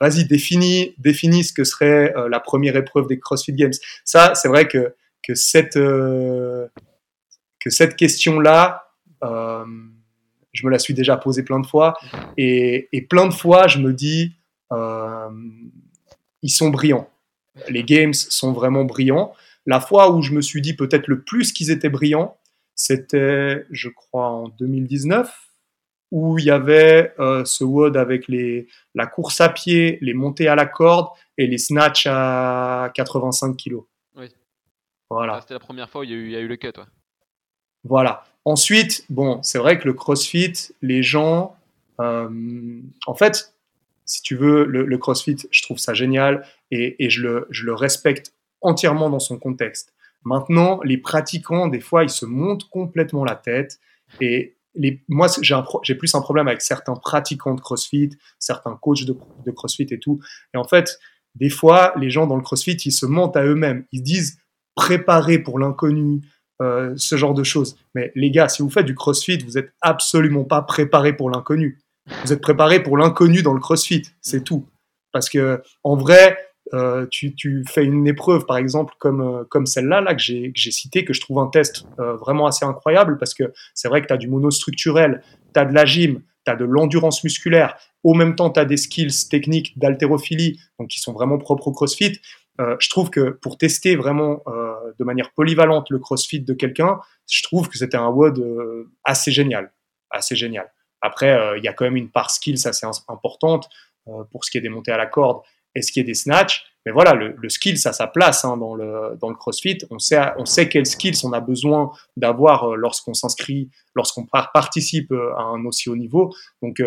Speaker 3: vas-y, définis, définis ce que serait la première épreuve des CrossFit Games. Ça, c'est vrai que que cette que cette question-là, je me la suis déjà posée plein de fois et, et plein de fois, je me dis ils sont brillants. Les games sont vraiment brillants. La fois où je me suis dit peut-être le plus qu'ils étaient brillants, c'était, je crois, en 2019, où il y avait euh, ce WOD avec les, la course à pied, les montées à la corde et les snatchs à 85 kg.
Speaker 2: Oui.
Speaker 3: Voilà.
Speaker 2: C'était la première fois où il y a eu, il y a eu le cut.
Speaker 3: Voilà. Ensuite, bon, c'est vrai que le CrossFit, les gens, euh, en fait, si tu veux, le, CrossFit, je trouve ça génial et, je, le, respecte entièrement dans son contexte. Maintenant, les pratiquants, des fois, ils se montent complètement la tête et moi, j'ai plus un problème avec certains pratiquants de CrossFit, certains coachs de, de, CrossFit et tout. Et en fait, des fois, les gens dans le CrossFit, ils se mentent à eux-mêmes. Ils disent préparer pour l'inconnu, euh, ce genre de choses. Mais les gars, si vous faites du CrossFit, vous n'êtes absolument pas préparé pour l'inconnu. Vous êtes préparé pour l'inconnu dans le CrossFit, c'est tout. Parce que en vrai, euh, tu, fais une épreuve, par exemple, comme, euh, celle-là, là, que j'ai cité, que je trouve un test euh, vraiment assez incroyable, parce que c'est vrai que tu as du monostructurel, tu as de la gym, tu as de l'endurance musculaire, au même temps, tu as des skills techniques d'haltérophilie, donc qui sont vraiment propres au CrossFit. Je trouve que pour tester vraiment de manière polyvalente le CrossFit de quelqu'un, je trouve que c'était un WOD assez génial, assez génial. Après, euh, il y a quand même une part skills assez importante euh, pour ce qui est des montées à la corde et ce qui est des snatchs. mais voilà, le, le skill, ça a sa place hein, dans, le, dans le CrossFit. On sait, on sait quels skills on a besoin d'avoir euh, lorsqu'on s'inscrit, lorsqu'on participe à un aussi haut niveau. Donc,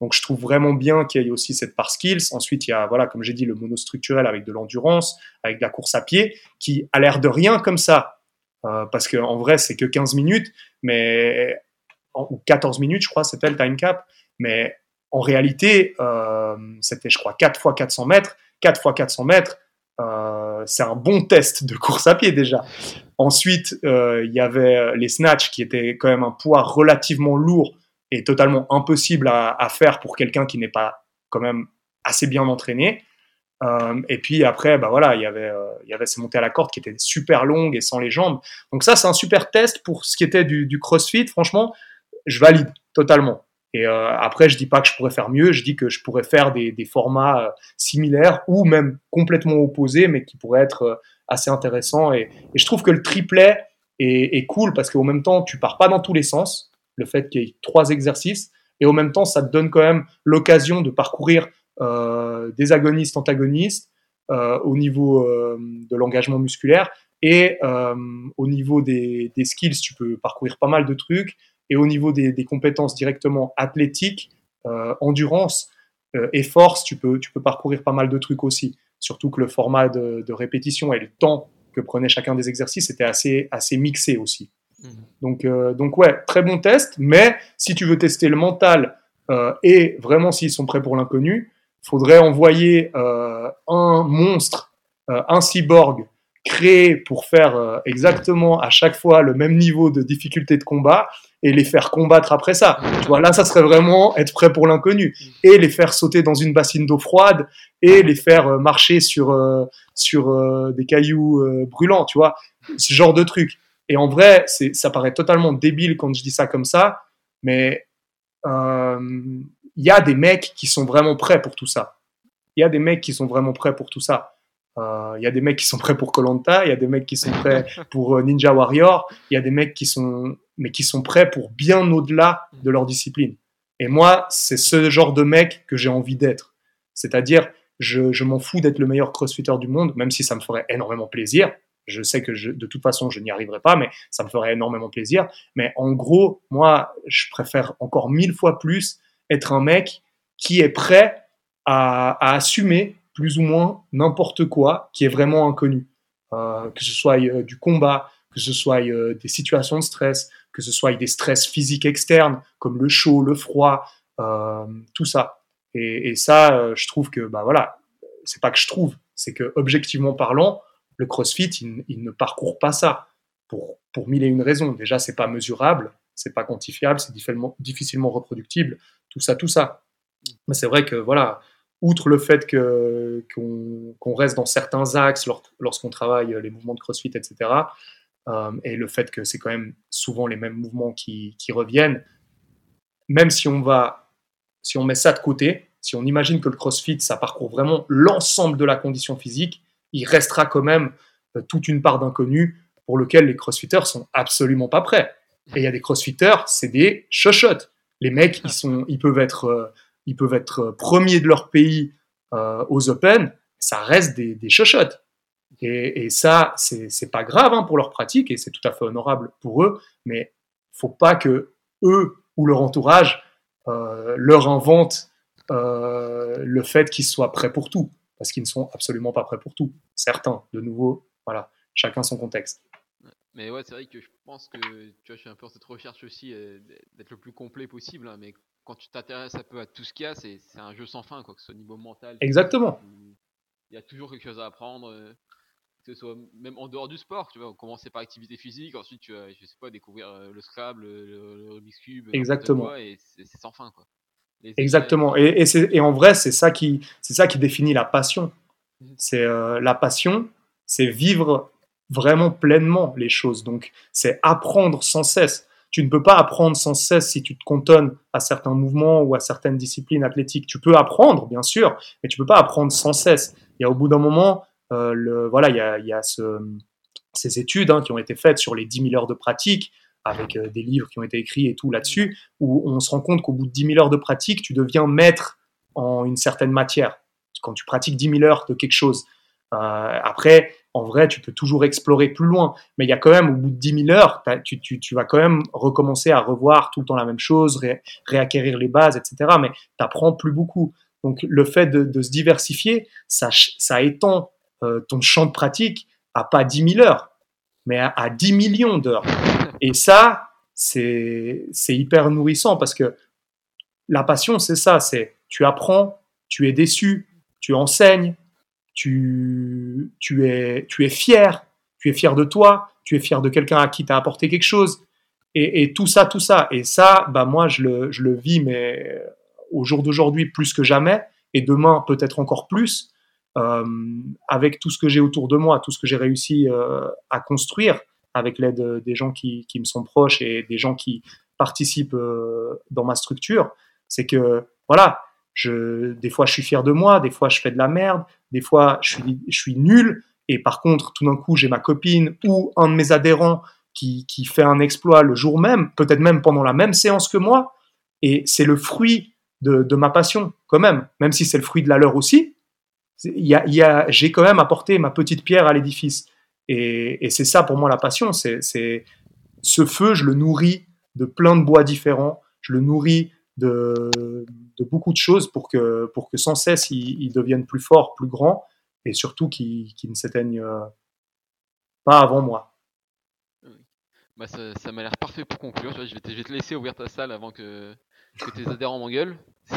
Speaker 3: donc je trouve vraiment bien qu'il y ait aussi cette part skills. Ensuite, il y a, voilà, comme j'ai dit, le monostructurel avec de l'endurance, avec de la course à pied, qui a l'air de rien comme ça. Parce qu'en vrai, c'est que 15 minutes, mais ou 14 minutes, je crois, c'était le time cap. Mais en réalité, euh, c'était, je crois, 4 fois 400 mètres. 4 fois 400 mètres, euh, c'est un bon test de course à pied déjà. Ensuite, euh, il y avait les snatchs qui étaient quand même un poids relativement lourd et totalement impossible à, faire pour quelqu'un qui n'est pas quand même assez bien entraîné. Et puis après, bah voilà, il y avait, il y avait ces montées à la corde qui étaient super longues et sans les jambes. Donc ça, c'est un super test pour ce qui était du CrossFit. Franchement, je valide totalement. Et euh, après, je dis pas que je pourrais faire mieux, je dis que je pourrais faire des, formats euh, similaires ou même complètement opposés, mais qui pourraient être euh, assez intéressants. Et, je trouve que le triplet est, cool parce qu'au même temps, tu pars pas dans tous les sens. Le fait qu'il y ait trois exercices et au même temps, ça te donne quand même l'occasion de parcourir des agonistes, antagonistes au niveau de l'engagement musculaire et au niveau des skills, tu peux parcourir pas mal de trucs et au niveau des, des compétences directement athlétiques, euh, endurance euh, et force, tu peux, tu peux parcourir pas mal de trucs aussi. Surtout que le format de, de, répétition et le temps que prenait chacun des exercices était assez, assez mixé aussi. Mmh. Donc, euh, donc ouais, très bon test, mais si tu veux tester le mental et vraiment s'ils sont prêts pour l'inconnu, faudrait envoyer un monstre, un cyborg créé pour faire euh, exactement à chaque fois le même niveau de difficulté de combat et les faire combattre après ça. Tu vois, là, ça serait vraiment être prêt pour l'inconnu et les faire sauter dans une bassine d'eau froide et les faire euh, marcher sur euh, sur des cailloux brûlants, tu vois, ce genre de truc. Et en vrai, ça paraît totalement débile quand je dis ça comme ça, mais il y a des mecs qui sont vraiment prêts pour tout ça. Il y a des mecs qui sont vraiment prêts pour tout ça. Il euh, y a des mecs qui sont prêts pour Colanta, il y a des mecs qui sont prêts pour euh, Ninja Warrior, il y a des mecs qui sont, mais qui sont prêts pour bien au-delà de leur discipline. Et moi, c'est ce genre de mec que j'ai envie d'être. C'est-à-dire, je, m'en fous d'être le meilleur crossfitter du monde, même si ça me ferait énormément plaisir. Je sais que de toute façon, je n'y arriverai pas, mais ça me ferait énormément plaisir. Mais en gros, moi, je préfère encore mille fois plus être un mec qui est prêt à, à assumer plus ou moins n'importe quoi qui est vraiment inconnu. Euh, que ce soit euh, du combat, que ce soit euh, des situations de stress, que ce soit des stress physiques externes comme le chaud, le froid, tout ça. Et, ça, je trouve que, bah voilà, c'est pas que je trouve, c'est que objectivement parlant, le CrossFit, il, ne parcourt pas ça pour, pour mille et une raisons. Déjà, c'est pas mesurable, c'est pas quantifiable, c'est difficilement reproductible, tout ça, tout ça. Mais c'est vrai que voilà, outre le fait qu'on, reste dans certains axes lorsqu'on travaille les mouvements de crossfit, etc., euh, et le fait que c'est quand même souvent les mêmes mouvements qui, reviennent, même si on va, si on met ça de côté, si on imagine que le crossfit, ça parcourt vraiment l'ensemble de la condition physique, il restera quand même euh, toute une part d'inconnu pour lequel les crossfitters sont absolument pas prêts. Et il y a des crossfitters, c'est des chochottes. Les mecs, ils, sont, ils peuvent être euh, ils peuvent être euh, premiers de leur pays euh, aux Open, ça reste des, des chochottes. Et, et ça, c'est pas grave hein, pour leur pratique et c'est tout à fait honorable pour eux, mais faut pas que eux ou leur entourage euh, leur inventent le fait qu'ils soient prêts pour tout, parce qu'ils ne sont absolument pas prêts pour tout. Certains, de nouveau, voilà, chacun son contexte.
Speaker 2: Mais ouais, c'est vrai que je pense que tu vois, je suis un peu dans cette recherche aussi d'être le plus complet possible, hein, mais quand tu t'intéresses un peu à tout ce qu'il y a, c'est un jeu sans fin, quoi, que ce soit au niveau mental.
Speaker 3: Exactement.
Speaker 2: Il y a toujours quelque chose à apprendre, euh, que ce soit même en dehors du sport, tu vois, commencer par activité physique, ensuite tu vas, je sais pas, découvrir euh, le Scrabble, le, le Rubik's Cube,
Speaker 3: Exactement.
Speaker 2: Quoi, et c'est sans fin, quoi.
Speaker 3: Et Exactement. Et, et, et, en vrai, c'est ça qui, c'est ça qui définit la passion. Mmh. C'est euh, la passion, c'est vivre vraiment pleinement les choses. Donc, c'est apprendre sans cesse. Tu ne peux pas apprendre sans cesse si tu te cantonnes à certains mouvements ou à certaines disciplines athlétiques. Tu peux apprendre, bien sûr, mais tu peux pas apprendre sans cesse. A au bout d'un moment, euh, voilà, il y a, ces études hein, qui ont été faites sur les 10 000 heures de pratique, avec euh, des livres qui ont été écrits et tout là-dessus, où on se rend compte qu'au bout de 10 000 heures de pratique, tu deviens maître en une certaine matière. Quand tu pratiques 10 000 heures de quelque chose, après, en vrai, tu peux toujours explorer plus loin. Mais il y a quand même, au bout de 10 000 heures, tu, tu, tu, vas quand même recommencer à revoir tout le temps la même chose, réacquérir les bases, etc. Mais tu n'apprends plus beaucoup. Donc, le fait de, de se diversifier, ça, ça étend euh, ton champ de pratique à pas 10 000 heures, mais à, à 10 millions d'heures. [laughs] Et ça, c'est hyper nourrissant parce que la passion, c'est ça, c'est tu apprends, tu es déçu, tu enseignes, tu, tu, es, tu es fier, tu es fier de toi, tu es fier de quelqu'un à qui tu as apporté quelque chose. Et, tout ça, tout ça. Et ça, bah moi, je le, je le vis, mais au jour d'aujourd'hui, plus que jamais, et demain, peut-être encore plus, euh, avec tout ce que j'ai autour de moi, tout ce que j'ai réussi euh, à construire, avec l'aide des gens qui, qui, me sont proches et des gens qui participent euh, dans ma structure, c'est que, voilà, je, des fois, je suis fier de moi, des fois, je fais de la merde, des fois, je suis, nul. Et par contre, tout d'un coup, j'ai ma copine ou un de mes adhérents qui, qui fait un exploit le jour même, peut-être même pendant la même séance que moi. Et c'est le fruit de, de, ma passion, quand même, même si c'est le fruit de la leur aussi. Y a, y a, j'ai quand même apporté ma petite pierre à l'édifice. Et, et c'est ça pour moi la passion. C'est ce feu, je le nourris de plein de bois différents. Je le nourris de, de, beaucoup de choses pour que, pour que sans cesse ils, deviennent plus forts, plus grands et surtout qu'ils ne s'éteignent euh, pas avant moi.
Speaker 2: Bah ça, ça m'a l'air parfait pour conclure. Je vais, te, je vais, te, laisser ouvrir ta salle avant que, que tes adhérents m'engueulent. [laughs]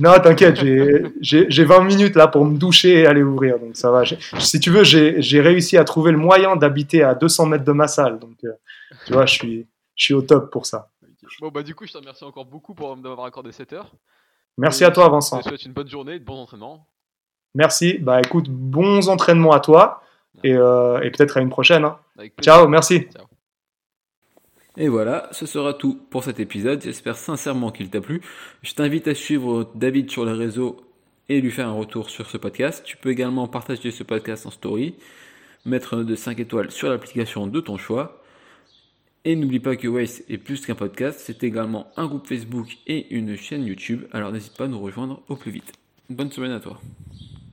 Speaker 3: Non, t'inquiète, j'ai 20 minutes là pour me doucher et aller ouvrir, donc ça va. Si tu veux, j'ai réussi à trouver le moyen d'habiter à 200 mètres de ma salle, donc euh, tu vois, je suis, je suis au top pour ça.
Speaker 2: Bon, bah, du coup, je te remercie encore beaucoup pour m'avoir accordé cette heure.
Speaker 3: Merci à toi, Vincent.
Speaker 2: Je te souhaite une bonne journée et de bons entraînements.
Speaker 3: Merci. Bah, écoute, bons entraînements à toi et, euh, et peut-être à une prochaine. Hein. Ciao, merci. Ciao.
Speaker 1: Et voilà, ce sera tout pour cet épisode. J'espère sincèrement qu'il t'a plu. Je t'invite à suivre David sur les réseaux et lui faire un retour sur ce podcast. Tu peux également partager ce podcast en story, mettre de 5 étoiles sur l'application de ton choix. Et n'oublie pas que Waze est plus qu'un podcast, c'est également un groupe Facebook et une chaîne YouTube, alors n'hésite pas à nous rejoindre au plus vite. Bonne semaine à toi.